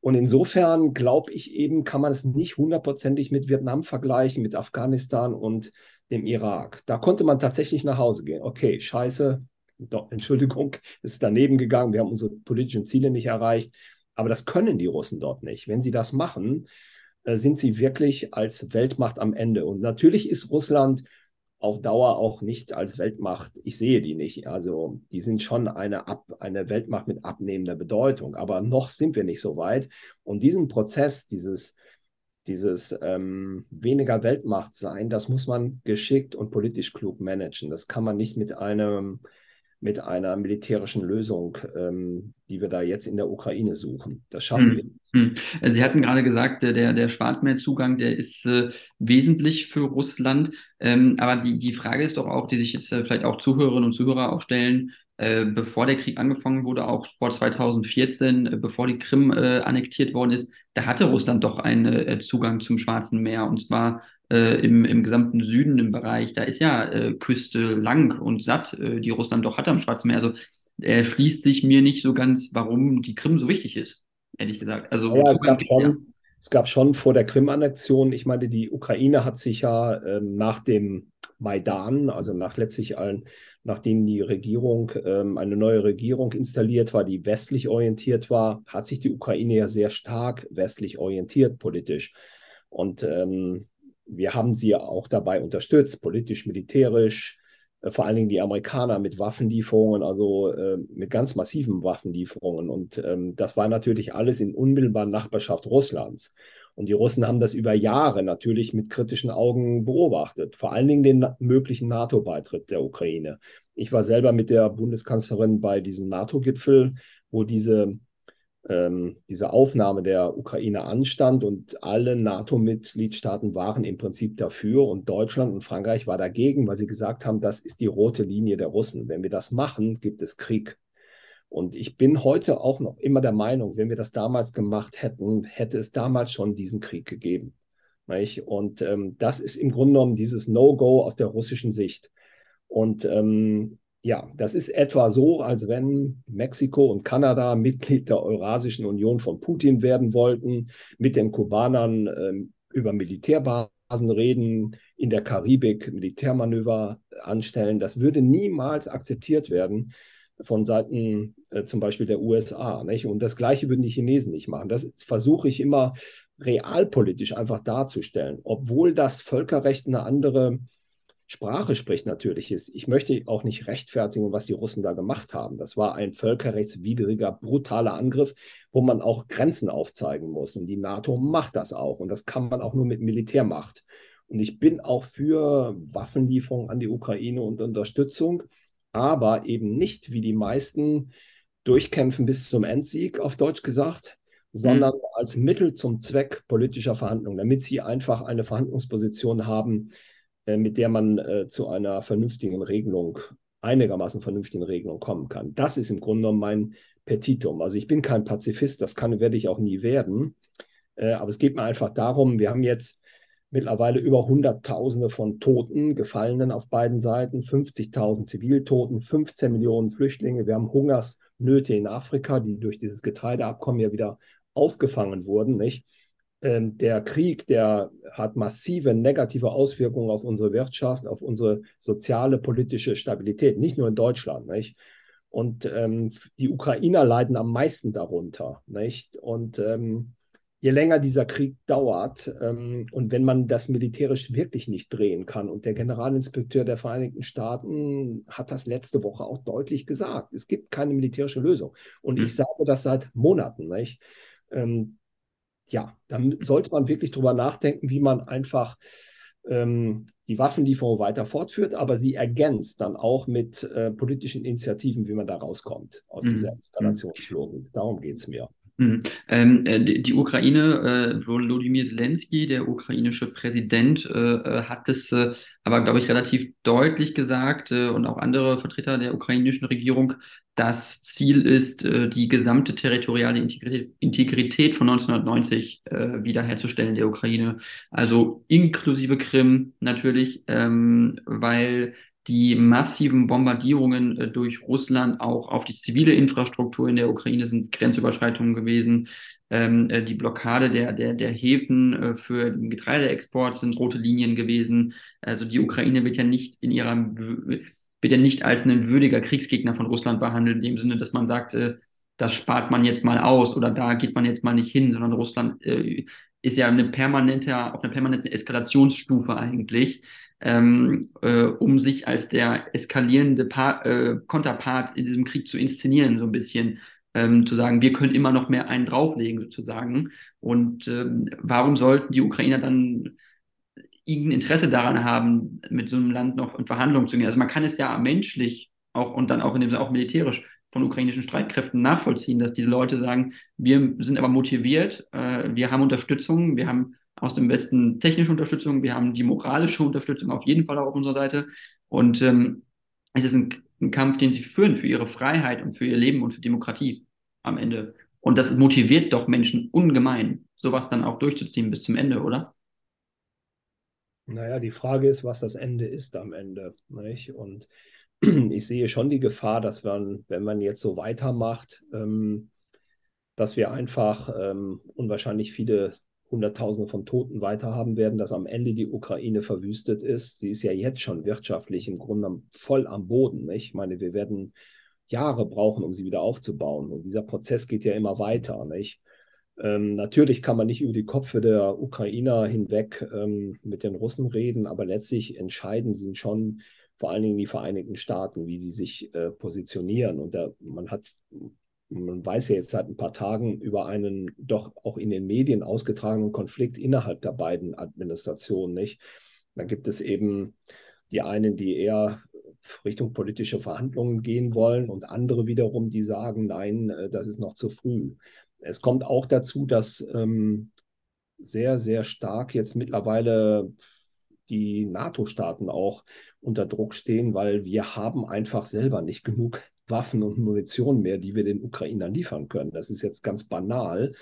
Und insofern glaube ich eben, kann man es nicht hundertprozentig mit Vietnam vergleichen, mit Afghanistan und dem Irak. Da konnte man tatsächlich nach Hause gehen. Okay, scheiße, doch, Entschuldigung, ist daneben gegangen, wir haben unsere politischen Ziele nicht erreicht. Aber das können die Russen dort nicht. Wenn sie das machen, äh, sind sie wirklich als Weltmacht am Ende. Und natürlich ist Russland auf Dauer auch nicht als Weltmacht, ich sehe die nicht. Also die sind schon eine, Ab, eine Weltmacht mit abnehmender Bedeutung, aber noch sind wir nicht so weit. Und diesen Prozess, dieses, dieses ähm, weniger Weltmacht sein, das muss man geschickt und politisch klug managen. Das kann man nicht mit einem mit einer militärischen Lösung, ähm, die wir da jetzt in der Ukraine suchen. Das schaffen wir. Hm. hm. Sie hatten gerade gesagt, der, der Schwarzmeerzugang, der ist äh, wesentlich für Russland. Ähm, aber die, die Frage ist doch auch, die sich jetzt äh, vielleicht auch Zuhörerinnen und Zuhörer auch stellen, äh, bevor der Krieg angefangen wurde, auch vor 2014, äh, bevor die Krim äh, annektiert worden ist, da hatte Russland doch einen äh, Zugang zum Schwarzen Meer und zwar äh, im, im gesamten Süden im Bereich. Da ist ja Küste lang und satt, die Russland doch hat am Schwarzen Meer. Also erschließt sich mir nicht so ganz, warum die Krim so wichtig ist, ehrlich gesagt. Also ja, es gab schon. Ja. Es gab schon vor der Krim-Annexion, ich meine, die Ukraine hat sich ja äh, nach dem Maidan, also nach letztlich allen nachdem die Regierung, ähm, eine neue Regierung installiert war, die westlich orientiert war, hat sich die Ukraine ja sehr stark westlich orientiert politisch. Und ähm, wir haben sie auch dabei unterstützt, politisch, militärisch, äh, vor allen Dingen die Amerikaner mit Waffenlieferungen, also äh, mit ganz massiven Waffenlieferungen. Und ähm, das war natürlich alles in unmittelbarer Nachbarschaft Russlands. Und die Russen haben das über Jahre natürlich mit kritischen Augen beobachtet, vor allen Dingen den möglichen NATO-Beitritt der Ukraine. Ich war selber mit der Bundeskanzlerin bei diesem NATO-Gipfel, wo diese, ähm, diese Aufnahme der Ukraine anstand und alle NATO-Mitgliedstaaten waren im Prinzip dafür und Deutschland und Frankreich war dagegen, weil sie gesagt haben, das ist die rote Linie der Russen. Wenn wir das machen, gibt es Krieg. Und ich bin heute auch noch immer der Meinung, wenn wir das damals gemacht hätten, hätte es damals schon diesen Krieg gegeben. Nicht? Und ähm, das ist im Grunde genommen dieses No-Go aus der russischen Sicht. Und ähm, ja, das ist etwa so, als wenn Mexiko und Kanada Mitglied der Eurasischen Union von Putin werden wollten, mit den Kubanern ähm, über Militärbasen reden, in der Karibik Militärmanöver anstellen. Das würde niemals akzeptiert werden von Seiten äh, zum Beispiel der USA. Nicht? Und das Gleiche würden die Chinesen nicht machen. Das versuche ich immer realpolitisch einfach darzustellen, obwohl das Völkerrecht eine andere Sprache spricht natürlich ist. Ich möchte auch nicht rechtfertigen, was die Russen da gemacht haben. Das war ein völkerrechtswidriger, brutaler Angriff, wo man auch Grenzen aufzeigen muss. Und die NATO macht das auch. Und das kann man auch nur mit Militärmacht. Und ich bin auch für Waffenlieferungen an die Ukraine und Unterstützung aber eben nicht wie die meisten durchkämpfen bis zum Endsieg, auf Deutsch gesagt, sondern mhm. als Mittel zum Zweck politischer Verhandlungen, damit sie einfach eine Verhandlungsposition haben, äh, mit der man äh, zu einer vernünftigen Regelung, einigermaßen vernünftigen Regelung kommen kann. Das ist im Grunde genommen mein Petitum. Also ich bin kein Pazifist, das kann, werde ich auch nie werden. Äh, aber es geht mir einfach darum, wir haben jetzt mittlerweile über Hunderttausende von Toten, Gefallenen auf beiden Seiten, 50.000 Ziviltoten, 15 Millionen Flüchtlinge. Wir haben Hungersnöte in Afrika, die durch dieses Getreideabkommen ja wieder aufgefangen wurden. Nicht? Ähm, der Krieg, der hat massive negative Auswirkungen auf unsere Wirtschaft, auf unsere soziale, politische Stabilität, nicht nur in Deutschland. Nicht? Und ähm, die Ukrainer leiden am meisten darunter. Nicht? Und ähm, je länger dieser Krieg dauert ähm, und wenn man das militärisch wirklich nicht drehen kann, und der Generalinspekteur der Vereinigten Staaten hat das letzte Woche auch deutlich gesagt, es gibt keine militärische Lösung. Und mhm. ich sage das seit Monaten. Nicht? Ähm, ja, dann sollte man wirklich darüber nachdenken, wie man einfach ähm, die Waffenlieferung weiter fortführt, aber sie ergänzt dann auch mit äh, politischen Initiativen, wie man da rauskommt aus mhm. dieser Installationslogik. Darum geht es mir. Mhm. Ähm, äh, die, die Ukraine, äh, Volodymyr Zelensky, der ukrainische Präsident, äh, äh hat es äh, aber, glaube ich, relativ deutlich gesagt äh, und auch andere Vertreter der ukrainischen Regierung, das Ziel ist, die gesamte territoriale Integrität, Integrität von 1990 wiederherzustellen der Ukraine. Also inklusive Krim natürlich, ähm, weil die massiven Bombardierungen äh, durch Russland auch auf die zivile Infrastruktur in der Ukraine sind Grenzüberschreitungen gewesen. Ähm, äh, die Blockade der, der, der Häfen äh, für den Getreideexport sind rote Linien gewesen. Also die Ukraine wird ja nicht in ihrer wird ja nicht als ein würdiger Kriegsgegner von Russland behandelt, in dem Sinne, dass man sagt, das spart man jetzt mal aus oder da geht man jetzt mal nicht hin, sondern Russland äh, ist ja eine permanente, auf einer permanenten Eskalationsstufe eigentlich, ähm, äh, um sich als der eskalierende pa äh, Konterpart in diesem Krieg zu inszenieren, so ein bisschen. Ähm, zu sagen, wir können immer noch mehr einen drauflegen, sozusagen. Und ähm, warum sollten die Ukrainer dann irgendein Interesse daran haben, mit so einem Land noch in Verhandlungen zu gehen? Also man kann es ja menschlich auch und dann auch in dem Sinne auch militärisch von ukrainischen Streitkräften nachvollziehen, dass diese Leute sagen, wir sind aber motiviert, äh, wir haben Unterstützung, wir haben aus dem Westen technische Unterstützung, wir haben die moralische Unterstützung auf jeden Fall auch auf unserer Seite. Und ähm, es ist ein, ein Kampf, den sie führen für ihre Freiheit und für ihr Leben und für Demokratie am Ende. Und das motiviert doch Menschen ungemein, sowas dann auch durchzuziehen bis zum Ende, oder? Naja, die Frage ist, was das Ende ist am Ende. Nicht? Und ich sehe schon die Gefahr, dass man, wenn man jetzt so weitermacht, ähm, dass wir einfach ähm, unwahrscheinlich viele Hunderttausende von Toten weiter haben werden, dass am Ende die Ukraine verwüstet ist. Sie ist ja jetzt schon wirtschaftlich im Grunde voll am Boden. Nicht? Ich meine, wir werden Jahre brauchen, um sie wieder aufzubauen. Und dieser Prozess geht ja immer weiter. Nicht? Ähm, natürlich kann man nicht über die Köpfe der Ukrainer hinweg ähm, mit den Russen reden, aber letztlich entscheidend sind schon vor allen Dingen die Vereinigten Staaten, wie die sich äh, positionieren. Und da, man hat, man weiß ja jetzt seit ein paar Tagen über einen doch auch in den Medien ausgetragenen Konflikt innerhalb der beiden Administrationen, nicht? Da gibt es eben die einen, die eher Richtung politische Verhandlungen gehen wollen und andere wiederum, die sagen, nein, äh, das ist noch zu früh. Es kommt auch dazu, dass ähm, sehr, sehr stark jetzt mittlerweile die NATO-Staaten auch unter Druck stehen, weil wir haben einfach selber nicht genug Waffen und Munition mehr, die wir den Ukrainern liefern können. Das ist jetzt ganz banal.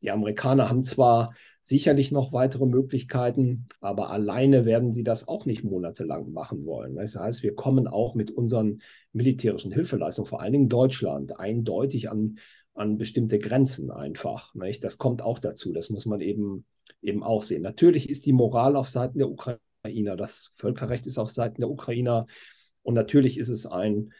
Die Amerikaner haben zwar sicherlich noch weitere Möglichkeiten, aber alleine werden sie das auch nicht monatelang machen wollen. Das heißt, wir kommen auch mit unseren militärischen Hilfeleistungen, vor allen Dingen Deutschland, eindeutig an, an bestimmte Grenzen einfach. Nicht? Das kommt auch dazu. Das muss man eben, eben auch sehen. Natürlich ist die Moral auf Seiten der Ukraine Ukrainer. Das Völkerrecht ist auf Seiten der Ukrainer. Und natürlich ist es ein,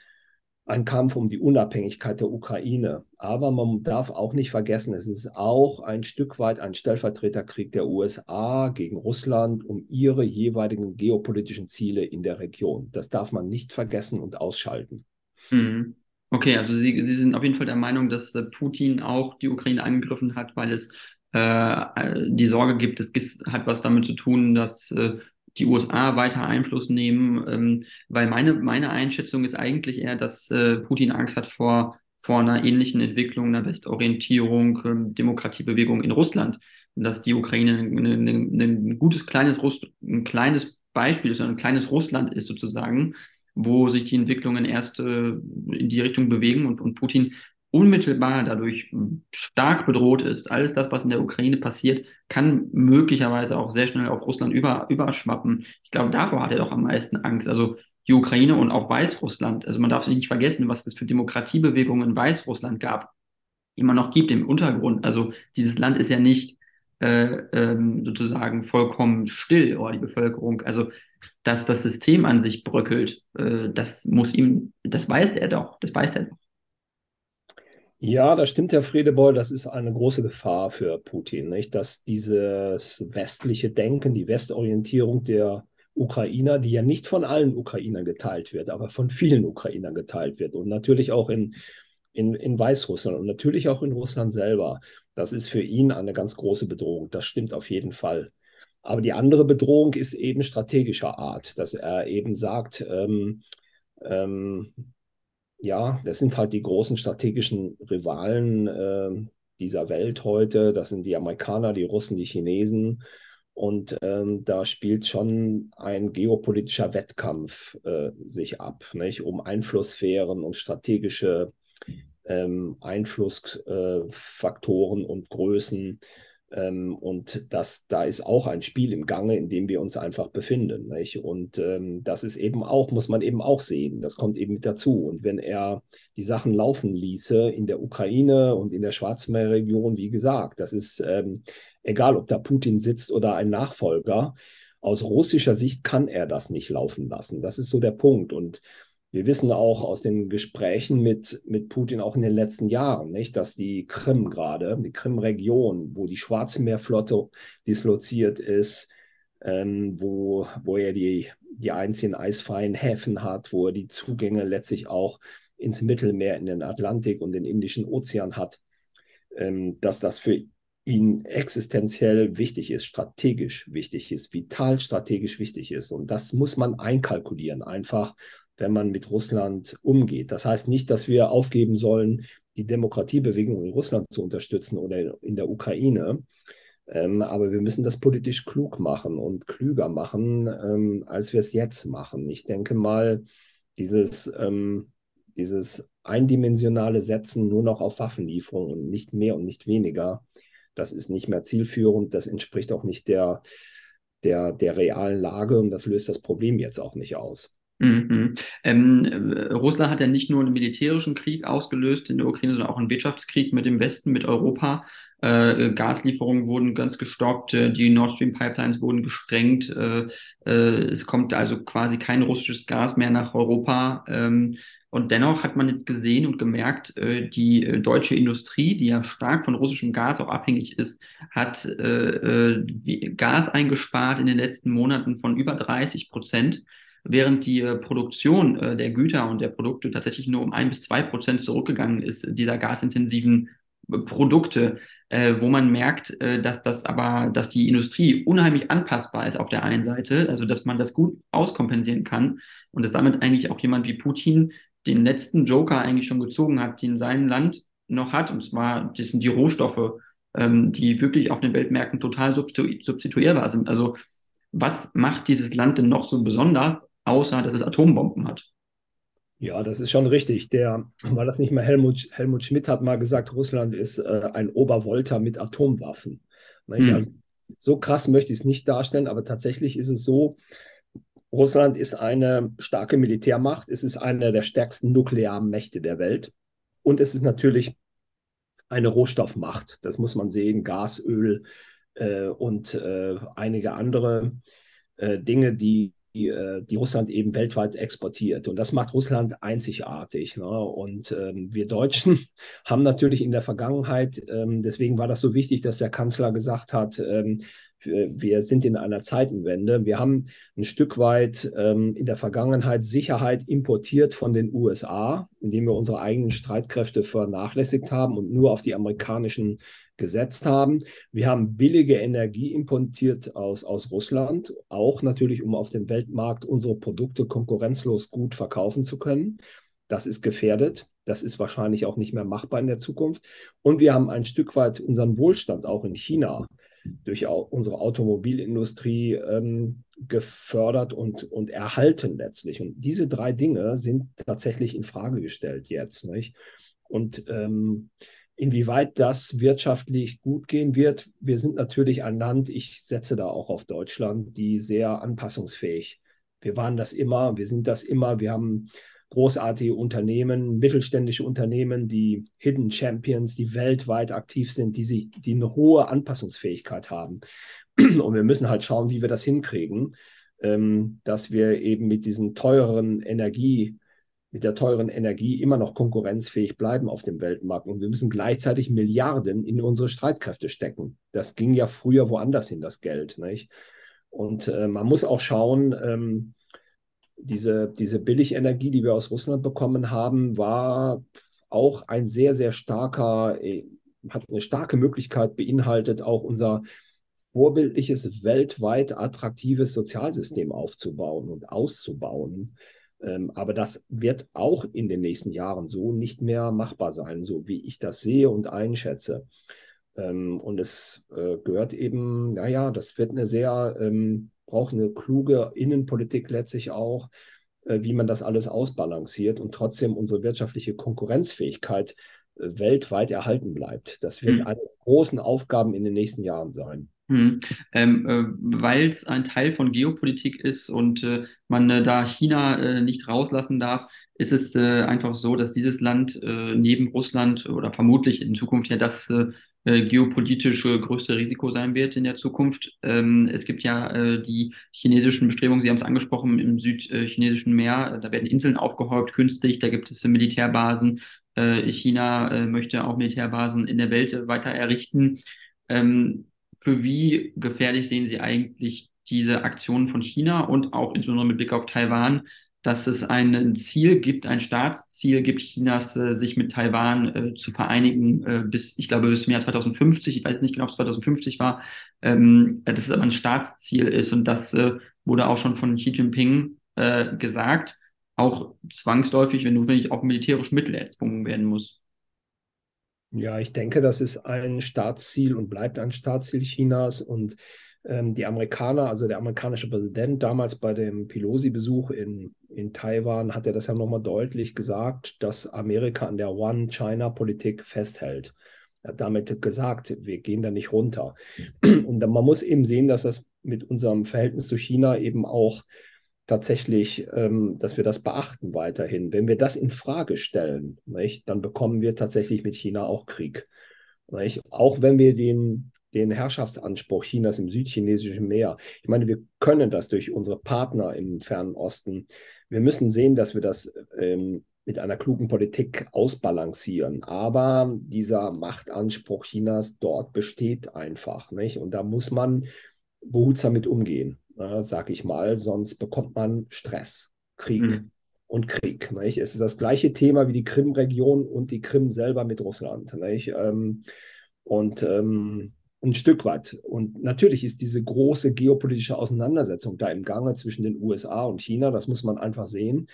ein Kampf um die Unabhängigkeit der Ukraine. Aber man darf auch nicht vergessen, es ist auch ein Stück weit ein Stellvertreterkrieg der USA gegen Russland um ihre jeweiligen geopolitischen Ziele in der Region. Das darf man nicht vergessen und ausschalten. Mhm. Okay, also Sie, Sie sind auf jeden Fall der Meinung, dass äh, Putin auch die Ukraine angegriffen hat, weil es äh, die Sorge gibt, es hat was damit zu tun, dass äh, die USA weiter Einfluss nehmen, ähm, weil meine, meine Einschätzung ist eigentlich eher, dass äh, Putin Angst hat vor, vor einer ähnlichen Entwicklung, einer Westorientierung, ähm, Demokratiebewegung in Russland. Und dass die Ukraine ein gutes kleines Russ ein kleines Beispiel ist, ein kleines Russland ist sozusagen, wo sich die Entwicklungen erst äh, in die Richtung bewegen und, und Putin unmittelbar dadurch stark bedroht ist. Alles das, was in der Ukraine passiert, kann möglicherweise auch sehr schnell auf Russland über, überschwappen. Ich glaube, davor hat er doch am meisten Angst. Also die Ukraine und auch Weißrussland. Also man darf sich nicht vergessen, was es für Demokratiebewegungen in Weißrussland gab, immer noch gibt im Untergrund. Also dieses Land ist ja nicht äh, ähm, sozusagen vollkommen still, oder die Bevölkerung. Also dass das System an sich bröckelt, äh, das muss ihm, das weiß er doch, das weiß er doch. Ja, das stimmt, Herr Fredebeul. Das ist eine große Gefahr für Putin, nicht? dass dieses westliche Denken, die Westorientierung der Ukrainer, die ja nicht von allen Ukrainern geteilt wird, aber von vielen Ukrainern geteilt wird und natürlich auch in, in, in Weißrussland und natürlich auch in Russland selber. Das ist für ihn eine ganz große Bedrohung. Das stimmt auf jeden Fall. Aber die andere Bedrohung ist eben strategischer Art, dass er eben sagt, ähm, ähm, ja, das sind halt die großen strategischen Rivalen äh, dieser Welt heute. Das sind die Amerikaner, die Russen, die Chinesen. Und ähm, da spielt schon ein geopolitischer Wettkampf äh, sich ab, nicht? um Einflusssphären und strategische ähm, Einflussfaktoren äh, und Größen ähm, und das, da ist auch ein Spiel im Gange, in dem wir uns einfach befinden. Nicht? Und ähm, das ist eben auch, muss man eben auch sehen. Das kommt eben mit dazu. Und wenn er die Sachen laufen ließe in der Ukraine und in der Schwarzmeerregion, wie gesagt, das ist ähm, egal, ob da Putin sitzt oder ein Nachfolger. Aus russischer Sicht kann er das nicht laufen lassen. Das ist so der Punkt. Und wir wissen auch aus den Gesprächen mit, mit Putin auch in den letzten Jahren, nicht, dass die Krim gerade, die Krim-Region, wo die Schwarzmeerflotte disloziert ist, ähm, wo, wo er die, die einzigen eisfreien Häfen hat, wo er die Zugänge letztlich auch ins Mittelmeer, in den Atlantik und den Indischen Ozean hat, ähm, dass das für ihn existenziell wichtig ist, strategisch wichtig ist, vital strategisch wichtig ist. Und das muss man einkalkulieren, einfach wenn man mit Russland umgeht. Das heißt nicht, dass wir aufgeben sollen, die Demokratiebewegung in Russland zu unterstützen oder in der Ukraine. Ähm, aber wir müssen das politisch klug machen und klüger machen, ähm, als wir es jetzt machen. Ich denke mal, dieses, ähm, dieses eindimensionale Setzen nur noch auf Waffenlieferung und nicht mehr und nicht weniger, das ist nicht mehr zielführend. Das entspricht auch nicht der, der, der realen Lage und das löst das Problem jetzt auch nicht aus. Mhm. Ähm, Russland hat ja nicht nur einen militärischen Krieg ausgelöst in der Ukraine, sondern auch einen Wirtschaftskrieg mit dem Westen, mit Europa. Äh, Gaslieferungen wurden ganz gestoppt, äh, die Nord Stream Pipelines wurden gesprengt. Äh, äh, es kommt also quasi kein russisches Gas mehr nach Europa. Ähm, und dennoch hat man jetzt gesehen und gemerkt, äh, die äh, deutsche Industrie, die ja stark von russischem Gas auch abhängig ist, hat Gas eingespart in den letzten Monaten von über 30 Prozent während die äh, Produktion äh, der Güter und der Produkte tatsächlich nur um ein bis zwei Prozent zurückgegangen ist, dieser gasintensiven äh, Produkte, wo man merkt, dass das aber, dass die Industrie unheimlich anpassbar ist auf der einen Seite, also dass man das gut auskompensieren kann und dass damit eigentlich auch jemand wie Putin den letzten Joker eigentlich schon gezogen hat, den sein Land noch hat, und zwar das sind die Rohstoffe, ähm, die wirklich auf den Weltmärkten total substitu substituierbar sind. Also was macht dieses Land denn noch so besonders, außer dass es Atombomben hat. Ja, das ist schon richtig. Der, war das nicht mal Helmut, Helmut Schmidt hat mal gesagt, Russland ist äh, ein Obervolter mit Atomwaffen. Mhm. Also, so krass möchte ich es nicht darstellen, aber tatsächlich ist es so, Russland ist eine starke Militärmacht, es ist eine der stärksten nuklearen Mächte der Welt und es ist natürlich eine Rohstoffmacht. Das muss man sehen, Gas, Öl äh, und äh, einige andere äh, Dinge, die die, äh, die Russland eben weltweit exportiert. Und das macht Russland einzigartig. Ne? Und ähm, wir Deutschen haben natürlich in der Vergangenheit, ähm, deswegen war das so wichtig, dass der Kanzler gesagt hat, ähm, wir sind in einer Zeitenwende. Wir haben ein Stück weit ähm, in der Vergangenheit Sicherheit importiert von den USA, indem wir unsere eigenen Streitkräfte vernachlässigt haben und nur auf die amerikanischen gesetzt haben. Wir haben billige Energie importiert aus, aus Russland, auch natürlich, um auf dem Weltmarkt unsere Produkte konkurrenzlos gut verkaufen zu können. Das ist gefährdet. Das ist wahrscheinlich auch nicht mehr machbar in der Zukunft. Und wir haben ein Stück weit unseren Wohlstand auch in China durch unsere Automobilindustrie ähm, gefördert und, und erhalten letztlich. Und diese drei Dinge sind tatsächlich in Frage gestellt jetzt. Nicht? Und ähm, Inwieweit das wirtschaftlich gut gehen wird, wir sind natürlich ein Land, ich setze da auch auf Deutschland, die sehr anpassungsfähig. Wir waren das immer, wir sind das immer, wir haben großartige Unternehmen, mittelständische Unternehmen, die Hidden Champions, die weltweit aktiv sind, die, sie, die eine hohe Anpassungsfähigkeit haben. Und wir müssen halt schauen, wie wir das hinkriegen, ähm, dass wir eben mit diesen teureren Energie mit der teuren Energie immer noch konkurrenzfähig bleiben auf dem Weltmarkt. Und wir müssen gleichzeitig Milliarden in unsere Streitkräfte stecken. Das ging ja früher woanders hin, das Geld. Nicht? Und äh, man muss auch schauen, ähm, diese, diese Billigenergie, die wir aus Russland bekommen haben, war auch ein sehr, sehr starker, äh, hat eine starke Möglichkeit beinhaltet, auch unser vorbildliches, weltweit attraktives Sozialsystem aufzubauen und auszubauen. Ähm, aber das wird auch in den nächsten Jahren so nicht mehr machbar sein, so wie ich das sehe und einschätze. Ähm, und es äh, gehört eben, naja, das wird eine sehr, ähm, braucht eine kluge Innenpolitik letztlich auch, äh, wie man das alles ausbalanciert und trotzdem unsere wirtschaftliche Konkurrenzfähigkeit äh, weltweit erhalten bleibt. Das wird mhm. eine der großen Aufgaben in den nächsten Jahren sein. Hm. Ähm, äh, Weil es ein Teil von Geopolitik ist und äh, man äh, da China äh, nicht rauslassen darf, ist es äh, einfach so, dass dieses Land äh, neben Russland oder vermutlich in Zukunft ja das geopolitische größte Risiko sein wird in der Zukunft. Ähm, es gibt ja die chinesischen Bestrebungen, Sie haben es angesprochen, im südchinesischen Meer, da werden Inseln aufgehäuft künstlich, da gibt es Militärbasen. China möchte auch Militärbasen in der Welt weiter errichten. Ähm, für wie gefährlich sehen Sie eigentlich diese Aktionen von China und auch insbesondere mit Blick auf Taiwan, dass es ein Ziel gibt, ein Staatsziel gibt Chinas, äh, sich mit Taiwan äh, zu vereinigen äh, bis, ich glaube, bis im Jahr 2050. Ich weiß nicht genau, ob es 2050 war, ähm, dass es aber ein Staatsziel ist. Und das äh, wurde auch schon von Xi Jinping äh, gesagt, auch zwangsläufig, wenn notwendig, auf militärische Mittel erzwungen werden muss. Ja, ich denke, das ist ein Staatsziel und bleibt ein Staatsziel Chinas. Und ähm, die Amerikaner, also der amerikanische Präsident damals bei dem Pelosi-Besuch in, in Taiwan, hat er das ja nochmal deutlich gesagt, dass Amerika an der One-China-Politik festhält. Er hat damit gesagt, wir gehen da nicht runter. Und man muss eben sehen, dass das mit unserem Verhältnis zu China eben auch tatsächlich, ähm, dass wir das beachten weiterhin. Wenn wir das in Frage stellen, nicht, dann bekommen wir tatsächlich mit China auch Krieg. Nicht? Auch wenn wir den den Herrschaftsanspruch Chinas im südchinesischen Meer. Ich meine, wir können das durch unsere Partner im Fernen Osten. Wir müssen sehen, dass wir das ähm, mit einer klugen Politik ausbalancieren. Aber dieser Machtanspruch Chinas dort besteht einfach. Nicht? Und da muss man behutsam mit umgehen, äh, sag ich mal, sonst bekommt man Stress, Krieg. Mhm. Und Krieg. Nicht? Es ist das gleiche Thema wie die Krim-Region und die Krim selber mit Russland. Ähm, und ähm, ein Stück weit. Und natürlich ist diese große geopolitische Auseinandersetzung da im Gange zwischen den USA und China, das muss man einfach sehen.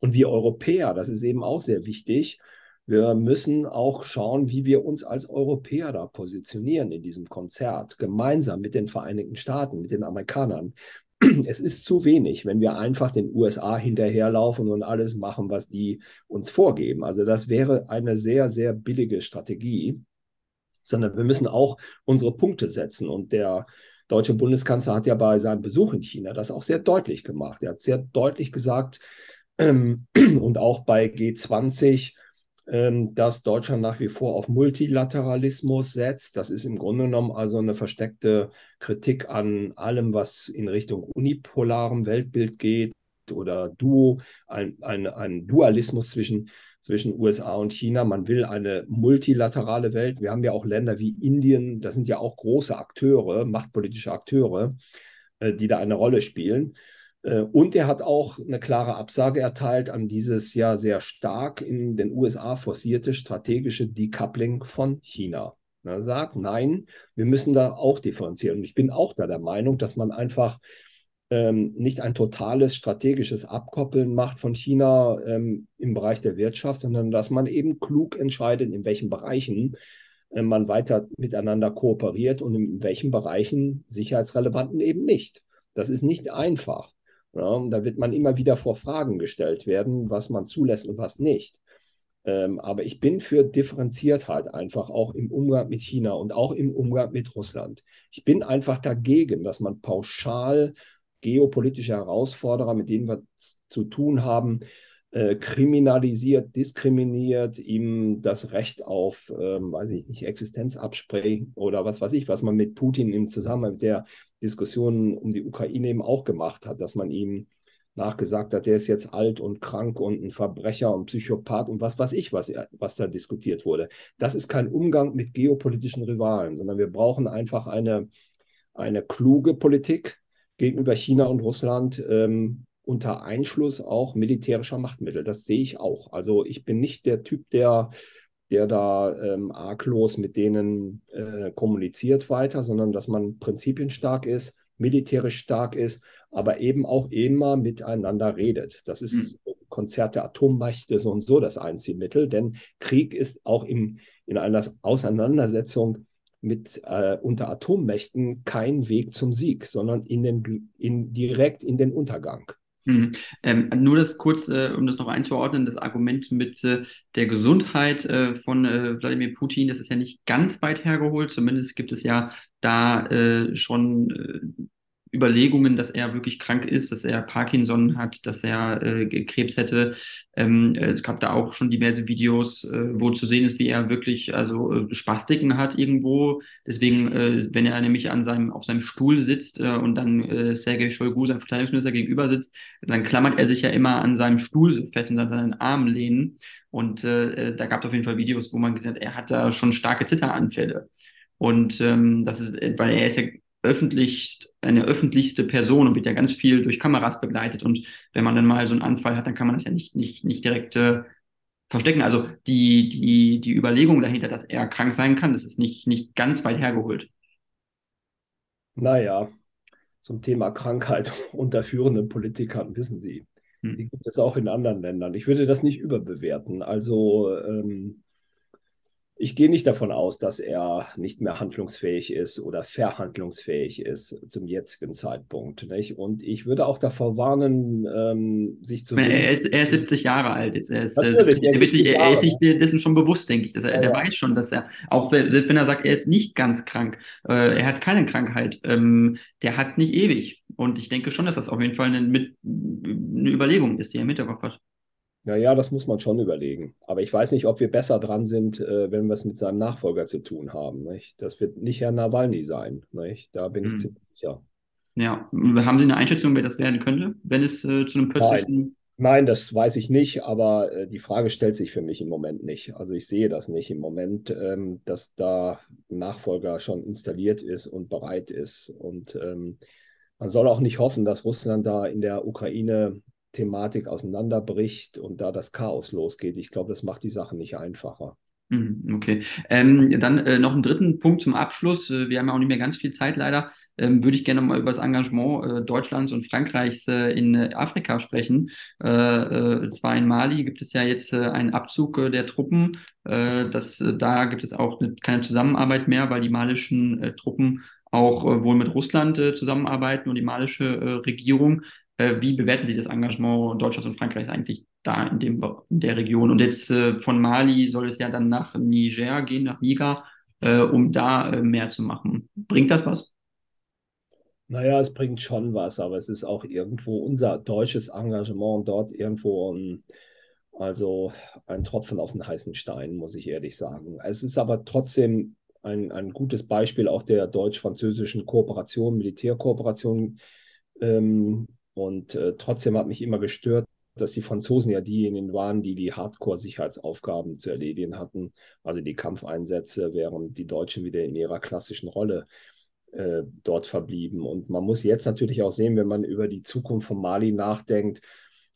Und wir Europäer, das ist eben auch sehr wichtig, wir müssen auch schauen, wie wir uns als Europäer da positionieren in diesem Konzert, gemeinsam mit den Vereinigten Staaten, mit den Amerikanern. Es ist zu wenig, wenn wir einfach den USA hinterherlaufen und alles machen, was die uns vorgeben. Also das wäre eine sehr, sehr billige Strategie sondern wir müssen auch unsere Punkte setzen. Und der deutsche Bundeskanzler hat ja bei seinem Besuch in China das auch sehr deutlich gemacht. Er hat sehr deutlich gesagt, ähm, und auch bei G20, ähm, dass Deutschland nach wie vor auf Multilateralismus setzt. Das ist im Grunde genommen also eine versteckte Kritik an allem, was in Richtung unipolarem Weltbild geht oder Duo, ein, ein, ein Dualismus zwischen zwischen USA und China. Man will eine multilaterale Welt. Wir haben ja auch Länder wie Indien, das sind ja auch große Akteure, machtpolitische Akteure, äh, die da eine Rolle spielen. Äh, und er hat auch eine klare Absage erteilt an dieses ja sehr stark in den USA forcierte strategische Decoupling von China. Er sagt, nein, wir müssen da auch differenzieren. Und ich bin auch da der Meinung, dass man einfach ähm, nicht ein totales strategisches Abkoppeln macht von China ähm, im Bereich der Wirtschaft, sondern dass man eben klug entscheidet, in welchen Bereichen äh, man weiter miteinander kooperiert und in welchen Bereichen sicherheitsrelevanten eben nicht. Das ist nicht einfach. Ja, da wird man immer wieder vor Fragen gestellt werden, was man zulässt und was nicht. Ähm, aber ich bin für Differenziertheit einfach auch im Umgang mit China und auch im Umgang mit Russland. Ich bin einfach dagegen, dass man pauschal geopolitische Herausforderer, mit denen wir zu tun haben, äh, kriminalisiert, diskriminiert, ihm das Recht auf, ähm, weiß ich nicht, Existenz absprechen oder was weiß ich, was man mit Putin im Zusammenhang mit der Diskussion um die Ukraine eben auch gemacht hat, dass man ihm nachgesagt hat, der ist jetzt alt und krank und ein Verbrecher und Psychopath und was weiß ich, was, was da diskutiert wurde. Das ist kein Umgang mit geopolitischen Rivalen, sondern wir brauchen einfach eine, eine kluge Politik, gegenüber China und Russland ähm, unter Einschluss auch militärischer Machtmittel. Das sehe ich auch. Also ich bin nicht der Typ, der, der da ähm, arglos mit denen äh, kommuniziert weiter, sondern dass man prinzipienstark ist, militärisch stark ist, aber eben auch immer miteinander redet. Das ist mhm. Konzert der Atommächte so und so das einzige Mittel, denn Krieg ist auch im, in einer Auseinandersetzung mit äh, unter Atommächten kein Weg zum Sieg, sondern in den, in, direkt in den Untergang. Hm. Ähm, nur das kurz, äh, um das noch einzuordnen, das Argument mit äh, der Gesundheit äh, von äh, Wladimir Putin, das ist ja nicht ganz weit hergeholt. Zumindest gibt es ja da äh, schon Überlegungen, dass er wirklich krank ist, dass er Parkinson hat, dass er äh, Krebs hätte. Ähm, äh, es gab da auch schon diverse Videos, äh, wo zu sehen ist, wie er wirklich also äh, Spastiken hat irgendwo. Deswegen, äh, wenn er nämlich an seinem auf seinem Stuhl sitzt äh, und dann äh, Sergei Shoigu, sein Verteidigungsminister, gegenüber sitzt, dann klammert er sich ja immer an seinem Stuhl fest und an seinen Arm lehnen. Und da gab es auf jeden Fall Videos, wo man gesehen hat, er hat da schon starke Zitteranfälle. Und ähm, das ist, weil er ist ja öffentlich, eine öffentlichste Person und wird ja ganz viel durch Kameras begleitet. Und wenn man dann mal so einen Anfall hat, dann kann man das ja nicht, nicht, nicht direkt äh, verstecken. Also die, die, die Überlegung dahinter, dass er krank sein kann, das ist nicht, nicht ganz weit hergeholt. Naja, zum Thema Krankheit unter führenden Politikern, wissen Sie, hm. die gibt es auch in anderen Ländern. Ich würde das nicht überbewerten. Also ähm, ich gehe nicht davon aus, dass er nicht mehr handlungsfähig ist oder verhandlungsfähig ist zum jetzigen Zeitpunkt. Nicht? Und ich würde auch davor warnen, ähm, sich zu. Er ist, er ist 70 Jahre alt jetzt. Er ist, äh, er, ist wirklich, er ist sich dessen schon bewusst, denke ich. Dass er, ja, der ja. weiß schon, dass er, auch selbst wenn er sagt, er ist nicht ganz krank, äh, er hat keine Krankheit, ähm, der hat nicht ewig. Und ich denke schon, dass das auf jeden Fall eine, mit, eine Überlegung ist, die er im Hinterkopf hat. Ja, ja, das muss man schon überlegen. Aber ich weiß nicht, ob wir besser dran sind, äh, wenn wir es mit seinem Nachfolger zu tun haben. Nicht? Das wird nicht Herr Nawalny sein. Nicht? Da bin ich hm. ziemlich sicher. Ja, haben Sie eine Einschätzung, wer das werden könnte, wenn es äh, zu einem plötzlichen. Nein. Nein, das weiß ich nicht, aber äh, die Frage stellt sich für mich im Moment nicht. Also ich sehe das nicht im Moment, ähm, dass da ein Nachfolger schon installiert ist und bereit ist. Und ähm, man soll auch nicht hoffen, dass Russland da in der Ukraine Thematik auseinanderbricht und da das Chaos losgeht. Ich glaube, das macht die Sache nicht einfacher. Mhm, okay. Ähm, dann äh, noch einen dritten Punkt zum Abschluss. Äh, wir haben ja auch nicht mehr ganz viel Zeit leider. Ähm, würde ich gerne mal über das Engagement äh, Deutschlands und Frankreichs äh, in äh, Afrika sprechen. Äh, zwar in Mali gibt es ja jetzt einen Abzug der Truppen. das, da gibt es auch eine, keine Zusammenarbeit mehr, weil die malischen Truppen auch wohl mit Russland zusammenarbeiten und die malische Regierung. Äh, wie bewerten Sie das Engagement Deutschlands und Frankreichs eigentlich da in, dem, in der Region? Und jetzt äh, von Mali soll es ja dann nach Niger gehen, nach Niger, äh, um da äh, mehr zu machen. Bringt das was? Naja, es bringt schon was, aber es ist auch irgendwo unser deutsches Engagement dort irgendwo ein, also ein Tropfen auf den heißen Stein, muss ich ehrlich sagen. Es ist aber trotzdem ein, ein gutes Beispiel auch der deutsch-französischen Kooperation, Militärkooperation, ähm, und äh, trotzdem hat mich immer gestört, dass die Franzosen ja diejenigen waren, die die Hardcore-Sicherheitsaufgaben zu erledigen hatten, also die Kampfeinsätze, während die Deutschen wieder in ihrer klassischen Rolle äh, dort verblieben. Und man muss jetzt natürlich auch sehen, wenn man über die Zukunft von Mali nachdenkt,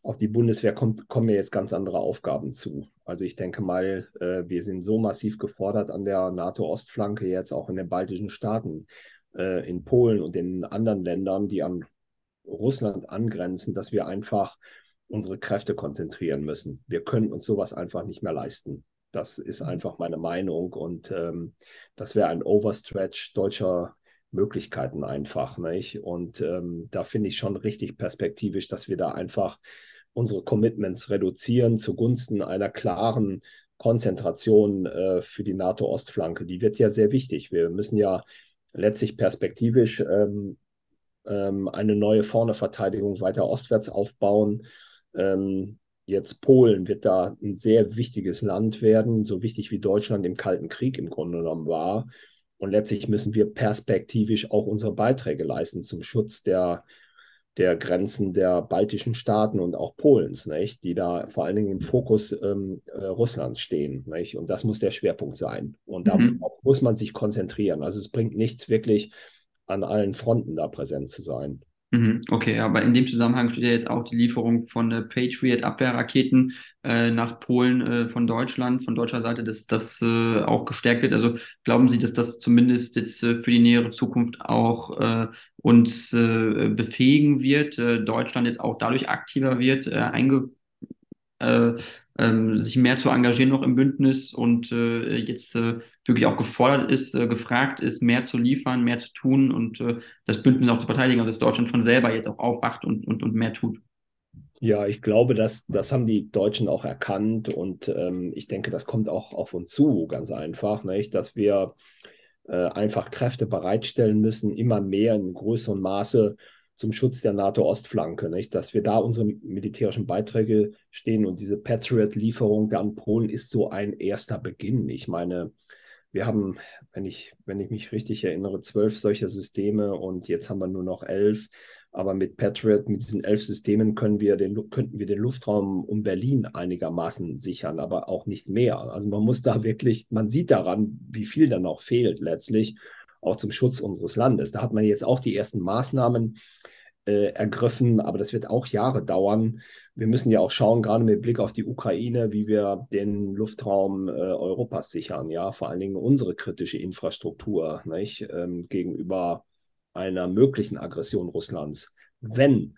auf die Bundeswehr kommt, kommen ja jetzt ganz andere Aufgaben zu. Also ich denke mal, äh, wir sind so massiv gefordert an der NATO-Ostflanke, jetzt auch in den baltischen Staaten, äh, in Polen und in anderen Ländern, die an Russland angrenzen, dass wir einfach unsere Kräfte konzentrieren müssen. Wir können uns sowas einfach nicht mehr leisten. Das ist mhm. einfach meine Meinung und ähm, das wäre ein Overstretch deutscher Möglichkeiten einfach. Nicht? Und ähm, da finde ich schon richtig perspektivisch, dass wir da einfach unsere Commitments reduzieren zugunsten einer klaren Konzentration äh, für die NATO-Ostflanke. Die wird ja sehr wichtig. Wir müssen ja letztlich perspektivisch ähm, ähm, eine neue Vorne-Verteidigung weiter ostwärts aufbauen. Ähm, jetzt Polen wird da ein sehr wichtiges Land werden, so wichtig wie Deutschland im Kalten Krieg im Grunde genommen war. Und letztlich müssen wir perspektivisch auch unsere Beiträge leisten zum Schutz der, der Grenzen der baltischen Staaten und auch Polens, nicht? die da vor allen Dingen im Fokus ähm, äh, Russlands stehen. Nicht? Und das muss der Schwerpunkt sein. Und mhm. darauf muss man sich konzentrieren. Also es bringt nichts wirklich, an allen Fronten da präsent zu sein. Mhm, okay, aber in dem Zusammenhang steht ja jetzt auch die Lieferung von äh, Patriot-Abwehrraketen äh, nach Polen äh, von Deutschland, von deutscher Seite, dass das äh, auch gestärkt wird. Also glauben Sie, dass das zumindest jetzt äh, für die nähere Zukunft auch uns befähigen wird, Deutschland jetzt auch dadurch aktiver wird, einge ähm, sich mehr zu engagieren noch im Bündnis und jetzt wirklich auch gefordert ist, äh, gefragt ist, mehr zu liefern, mehr zu tun und äh, das Bündnis auch zu verteidigen, also dass Deutschland von selber jetzt auch aufwacht und, und, und mehr tut. Ja, ich glaube, dass, das haben die Deutschen auch erkannt und ähm, ich denke, das kommt auch auf uns zu, ganz einfach, nicht? dass wir äh, einfach Kräfte bereitstellen müssen, immer mehr in größerem Maße zum Schutz der NATO-Ostflanke, dass wir da unsere militärischen Beiträge stehen und diese Patriot-Lieferung an Polen ist so ein erster Beginn. Ich meine, wir haben, wenn ich, wenn ich mich richtig erinnere, zwölf solcher Systeme und jetzt haben wir nur noch elf. Aber mit Patriot, mit diesen elf Systemen können wir den, könnten wir den Luftraum um Berlin einigermaßen sichern, aber auch nicht mehr. Also man muss da wirklich, man sieht daran, wie viel da noch fehlt letztlich, auch zum Schutz unseres Landes. Da hat man jetzt auch die ersten Maßnahmen äh, ergriffen, aber das wird auch Jahre dauern. Wir müssen ja auch schauen, gerade mit Blick auf die Ukraine, wie wir den Luftraum äh, Europas sichern, ja, vor allen Dingen unsere kritische Infrastruktur nicht? Ähm, gegenüber einer möglichen Aggression Russlands, wenn,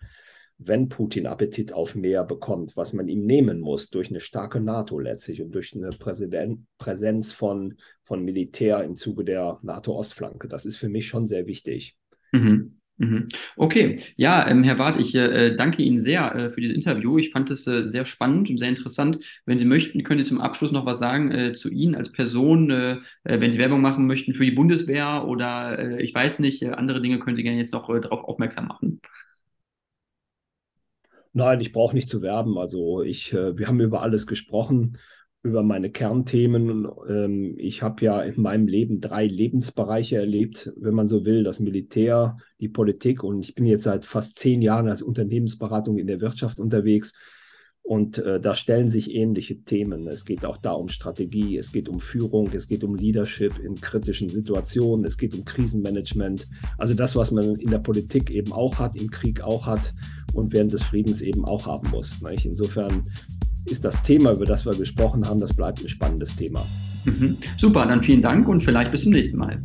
wenn Putin Appetit auf mehr bekommt, was man ihm nehmen muss durch eine starke NATO letztlich und durch eine Präsident, Präsenz von, von Militär im Zuge der NATO-Ostflanke. Das ist für mich schon sehr wichtig. Mhm. Mhm. Okay, ja, ähm, Herr Barth, ich äh, danke Ihnen sehr äh, für dieses Interview. Ich fand es äh, sehr spannend und sehr interessant. Wenn Sie möchten, können Sie zum Abschluss noch was sagen äh, zu Ihnen als Person, äh, äh, wenn Sie Werbung machen möchten für die Bundeswehr oder ich weiß nicht, andere Dinge können Sie gerne jetzt noch darauf aufmerksam machen. Nein, ich brauche nicht zu werben. Also ich, wir haben über alles gesprochen über meine Kernthemen. Ähm, ich habe ja in meinem Leben drei Lebensbereiche erlebt, wenn man so will, das Militär, die Politik und ich bin jetzt seit fast zehn Jahren als Unternehmensberatung in der Wirtschaft unterwegs. Und äh, da stellen sich ähnliche Themen. Es geht auch da um Strategie, es geht um Führung, es geht um Leadership in kritischen Situationen, es geht um Krisenmanagement. Also das, was man in der Politik eben auch hat, im Krieg auch hat und während des Friedens eben auch haben muss. Nicht? Insofern ist das Thema, über das wir gesprochen haben, das bleibt ein spannendes Thema. Mhm. Super, dann vielen Dank und vielleicht bis zum nächsten Mal.